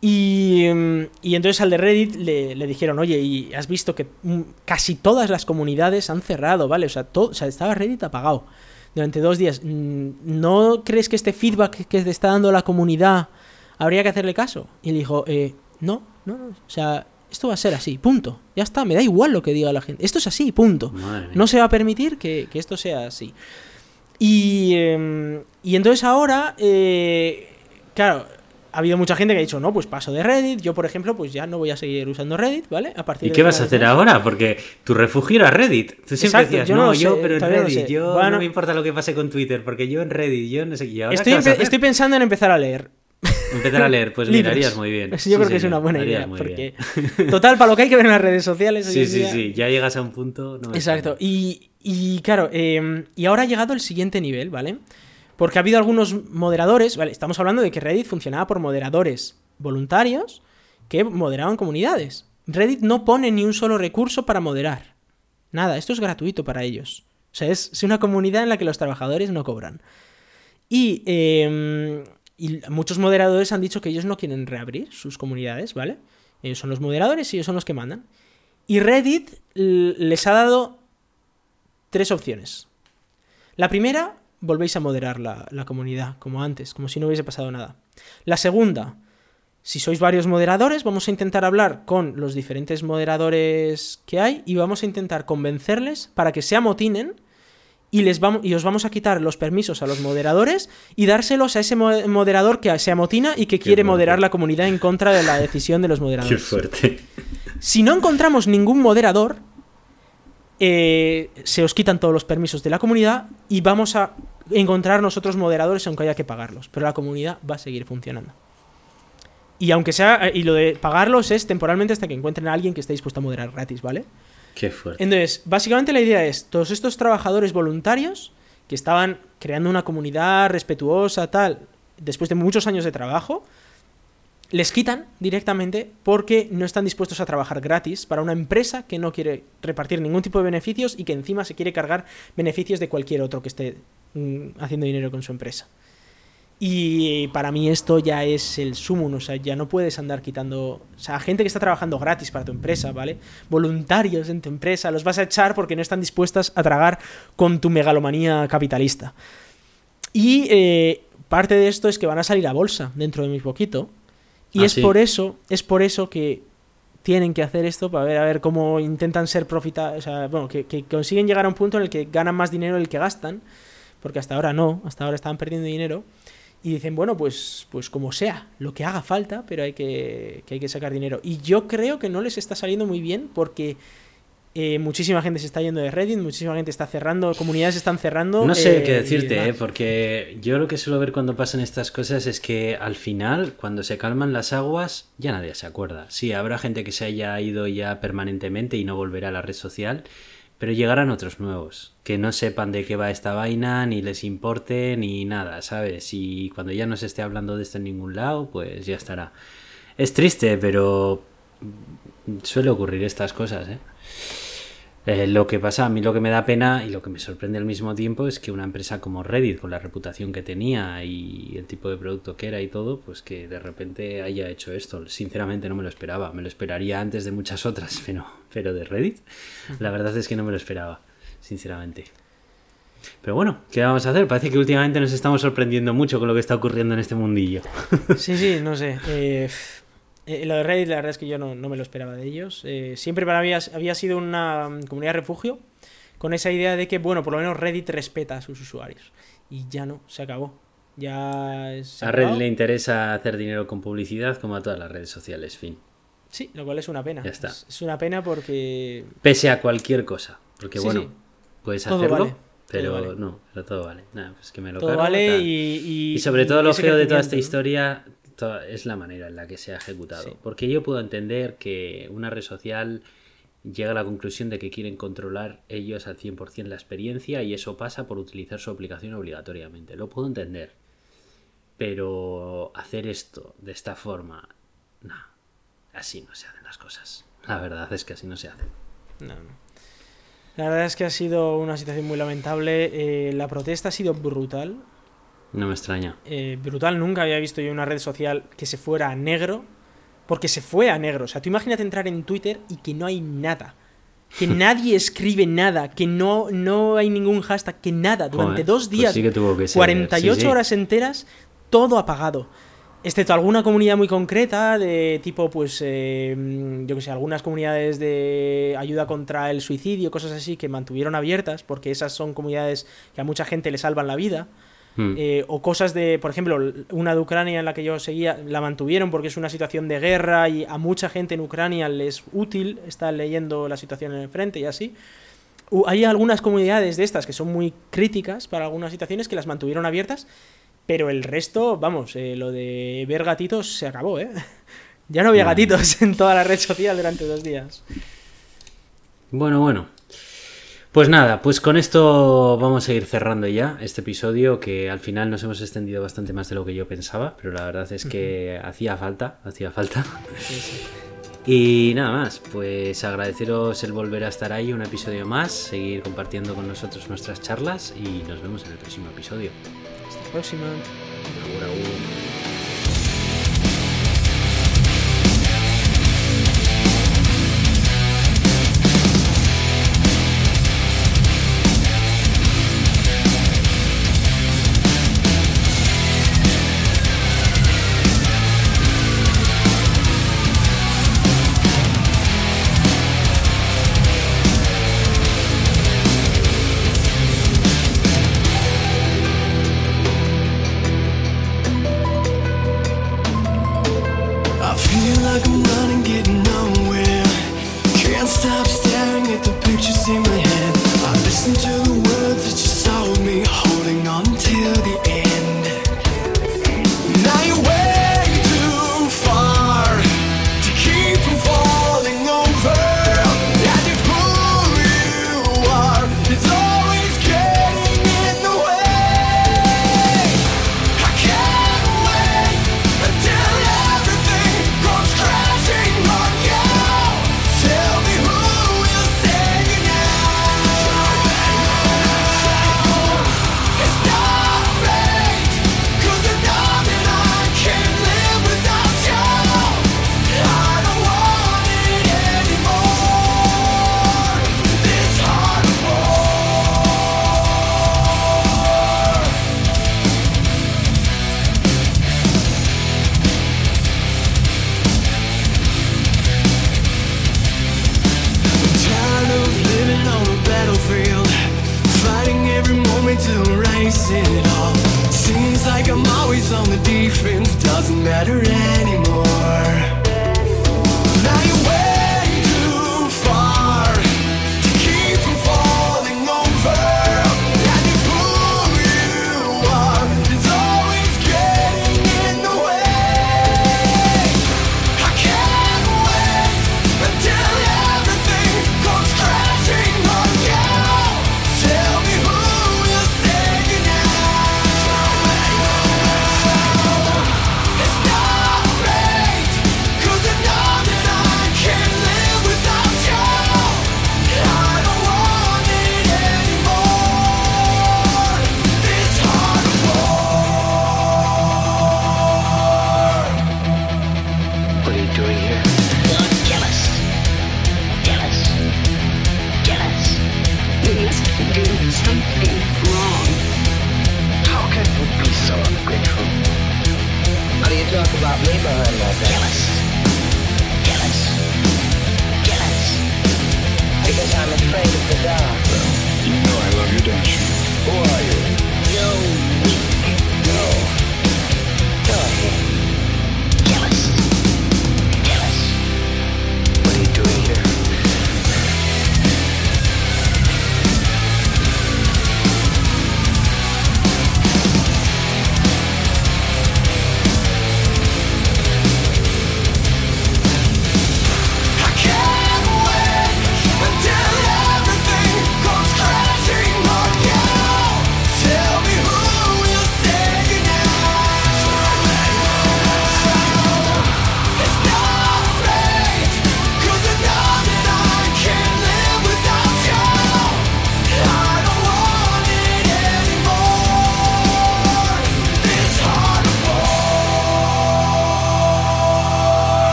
Y, mm, y entonces al de Reddit le, le dijeron, oye, y has visto que mm, casi todas las comunidades han cerrado, ¿vale? O sea, todo, o sea, estaba Reddit apagado durante dos días. Mm, ¿No crees que este feedback que te está dando la comunidad habría que hacerle caso? Y él dijo, eh, no, no, no, o sea, esto va a ser así, punto. Ya está, me da igual lo que diga la gente. Esto es así, punto. No se va a permitir que, que esto sea así. Y, eh, y entonces ahora, eh, claro, ha habido mucha gente que ha dicho, no, pues paso de Reddit. Yo, por ejemplo, pues ya no voy a seguir usando Reddit, ¿vale? A partir ¿Y de qué vas a hacer ahora? Porque tu refugio era Reddit. Tú siempre Exacto, decías, yo no, yo, sé, pero en no Reddit. sé. Yo Bueno. no me importa lo que pase con Twitter, porque yo en Reddit, yo no sé. ¿Y ahora Estoy, qué estoy pensando en empezar a leer. *laughs* Empezar a leer, pues *laughs* libros. mira, harías muy bien. *laughs* Yo Sí, creo que es una buena idea. Porque, total, para lo que hay que ver en las redes sociales. Sí, sí, día- sí. Ya llegas a un punto. no Exacto. Y, y claro, eh, y ahora ha llegado el siguiente nivel, ¿vale? Porque ha habido algunos moderadores, ¿vale? Estamos hablando de que Reddit funcionaba por moderadores voluntarios que moderaban comunidades. Reddit no pone ni un solo recurso para moderar. Nada, esto es gratuito para ellos. O sea, es, es una comunidad en la que los trabajadores no cobran. Y, eh, y muchos moderadores han dicho que ellos no quieren reabrir sus comunidades, ¿vale? Ellos son los moderadores y ellos son los que mandan. Y Reddit les ha dado tres opciones. La primera, volvéis a moderar la, la comunidad, como antes, como si no hubiese pasado nada. La segunda, si sois varios moderadores, vamos a intentar hablar con los diferentes moderadores que hay y vamos a intentar convencerles para que se amotinen y, les vamos, y os vamos a quitar los permisos a los moderadores y dárselos a ese mo- moderador que se amotina y que quiere fuerte. moderar la comunidad en contra de la decisión de los *laughs* Qué moderadores. fuerte. Si no encontramos ningún moderador, eh, se os quitan todos los permisos de la comunidad y vamos a encontrar nosotros moderadores aunque haya que pagarlos. Pero la comunidad va a seguir funcionando. Y aunque sea. eh, Y lo de pagarlos es temporalmente hasta que encuentren a alguien que esté dispuesto a moderar gratis, ¿vale? Qué fuerte. Entonces, básicamente la idea es, todos estos trabajadores voluntarios que estaban creando una comunidad respetuosa, tal, después de muchos años de trabajo, les quitan directamente porque no están dispuestos a trabajar gratis para una empresa que no quiere repartir ningún tipo de beneficios y que encima se quiere cargar beneficios de cualquier otro que esté mm, haciendo dinero con su empresa. Y para mí esto ya es el sumum, o sea, ya no puedes andar quitando, o sea, gente que está trabajando gratis para tu empresa, ¿vale? Voluntarios en tu empresa, los vas a echar porque no están dispuestas a tragar con tu megalomanía capitalista. Y eh, parte de esto es que van a salir a bolsa dentro de muy poquito. Y Ah, es sí. por eso, es por eso que tienen que hacer esto para ver a ver cómo intentan ser profita, o sea, bueno, que, que consiguen llegar a un punto en el que ganan más dinero del que gastan, porque hasta ahora no, hasta ahora estaban perdiendo dinero. Y dicen, bueno, pues, pues como sea, lo que haga falta, pero hay que, que hay que sacar dinero. Y yo creo que no les está saliendo muy bien porque eh, muchísima gente se está yendo de Reddit, muchísima gente está cerrando, comunidades están cerrando. No sé eh, qué y decirte. ¿eh? porque yo lo que suelo ver cuando pasan estas cosas es que al final, cuando se calman las aguas, ya nadie se acuerda. Sí, habrá gente que se haya ido ya permanentemente y no volverá a la red social, pero llegarán otros nuevos, que no sepan de qué va esta vaina, ni les importe, ni nada, ¿sabes? Y cuando ya no se esté hablando de esto en ningún lado, pues ya estará. Es triste, pero suele ocurrir estas cosas, ¿eh? Eh, lo que pasa, a mí lo que me da pena y lo que me sorprende al mismo tiempo es que una empresa como Reddit, con la reputación que tenía y el tipo de producto que era y todo, pues que de repente haya hecho esto. Sinceramente no me lo esperaba. Me lo esperaría antes de muchas otras, *laughs* pero, pero de Reddit, la verdad es que no me lo esperaba, sinceramente. Pero bueno, ¿qué vamos a hacer? Parece que últimamente nos estamos sorprendiendo mucho con lo que está ocurriendo en este mundillo. Sí, sí, no sé. *laughs* Eh, eh, lo de Reddit, la verdad es que yo no, no me lo esperaba de ellos. Eh, siempre para mí había sido una mm, comunidad refugio con esa idea de que, bueno, por lo menos Reddit respeta a sus usuarios. Y ya no, se acabó. Ya se A Reddit le interesa hacer dinero con publicidad como a todas las redes sociales, fin. Sí, lo cual es una pena. Ya está. Es, es una pena porque Pese a cualquier cosa. Porque Sí, bueno, sí. puedes Todo hacerlo. vale. Pero no, pero todo vale. Nada, pues que me lo todo vale y, y, sobre todo lo feo de toda esta historia es la manera en la que se ha ejecutado. Porque yo puedo entender que una red social llega a la conclusión de que quieren controlar ellos al 100% la experiencia y eso pasa por utilizar su aplicación obligatoriamente. Lo puedo entender. Pero hacer esto de esta forma, no, así no se hacen las cosas. La verdad es que así no se hacen. La verdad es que ha sido una situación muy lamentable. Eh, la protesta ha sido brutal. No me extraña. Eh, brutal, nunca había visto yo una red social que se fuera a negro porque se fue a negro. O sea, tú imagínate entrar en Twitter y que no hay nada. Que *laughs* nadie escribe nada, que no, no hay ningún hashtag, que nada. Durante dos pues días, que tuvo que 48 horas enteras, todo apagado. Excepto alguna comunidad muy concreta, de tipo, pues, eh, yo que sé, algunas comunidades de ayuda contra el suicidio, cosas así, que mantuvieron abiertas, porque esas son comunidades que a mucha gente le salvan la vida. Hmm. Eh, o cosas de, por ejemplo, una de Ucrania en la que yo seguía, la mantuvieron porque es una situación de guerra y a mucha gente en Ucrania les útil estar leyendo la situación en el frente y así. hay algunas comunidades de estas que son muy críticas para algunas situaciones que las mantuvieron abiertas, pero el resto, vamos, eh, lo de ver gatitos se acabó, ¿eh? *laughs* Ya no había gatitos *laughs* en toda la red social durante dos días. Bueno, bueno, pues nada, pues con esto vamos a ir cerrando ya este episodio que al final nos hemos extendido bastante más de lo que yo pensaba, pero la verdad es que hacía falta, hacía falta. *laughs* Y nada más, pues agradeceros el volver a estar ahí un episodio más, seguir compartiendo con nosotros nuestras charlas y nos vemos en el próximo episodio. Hasta la próxima. all.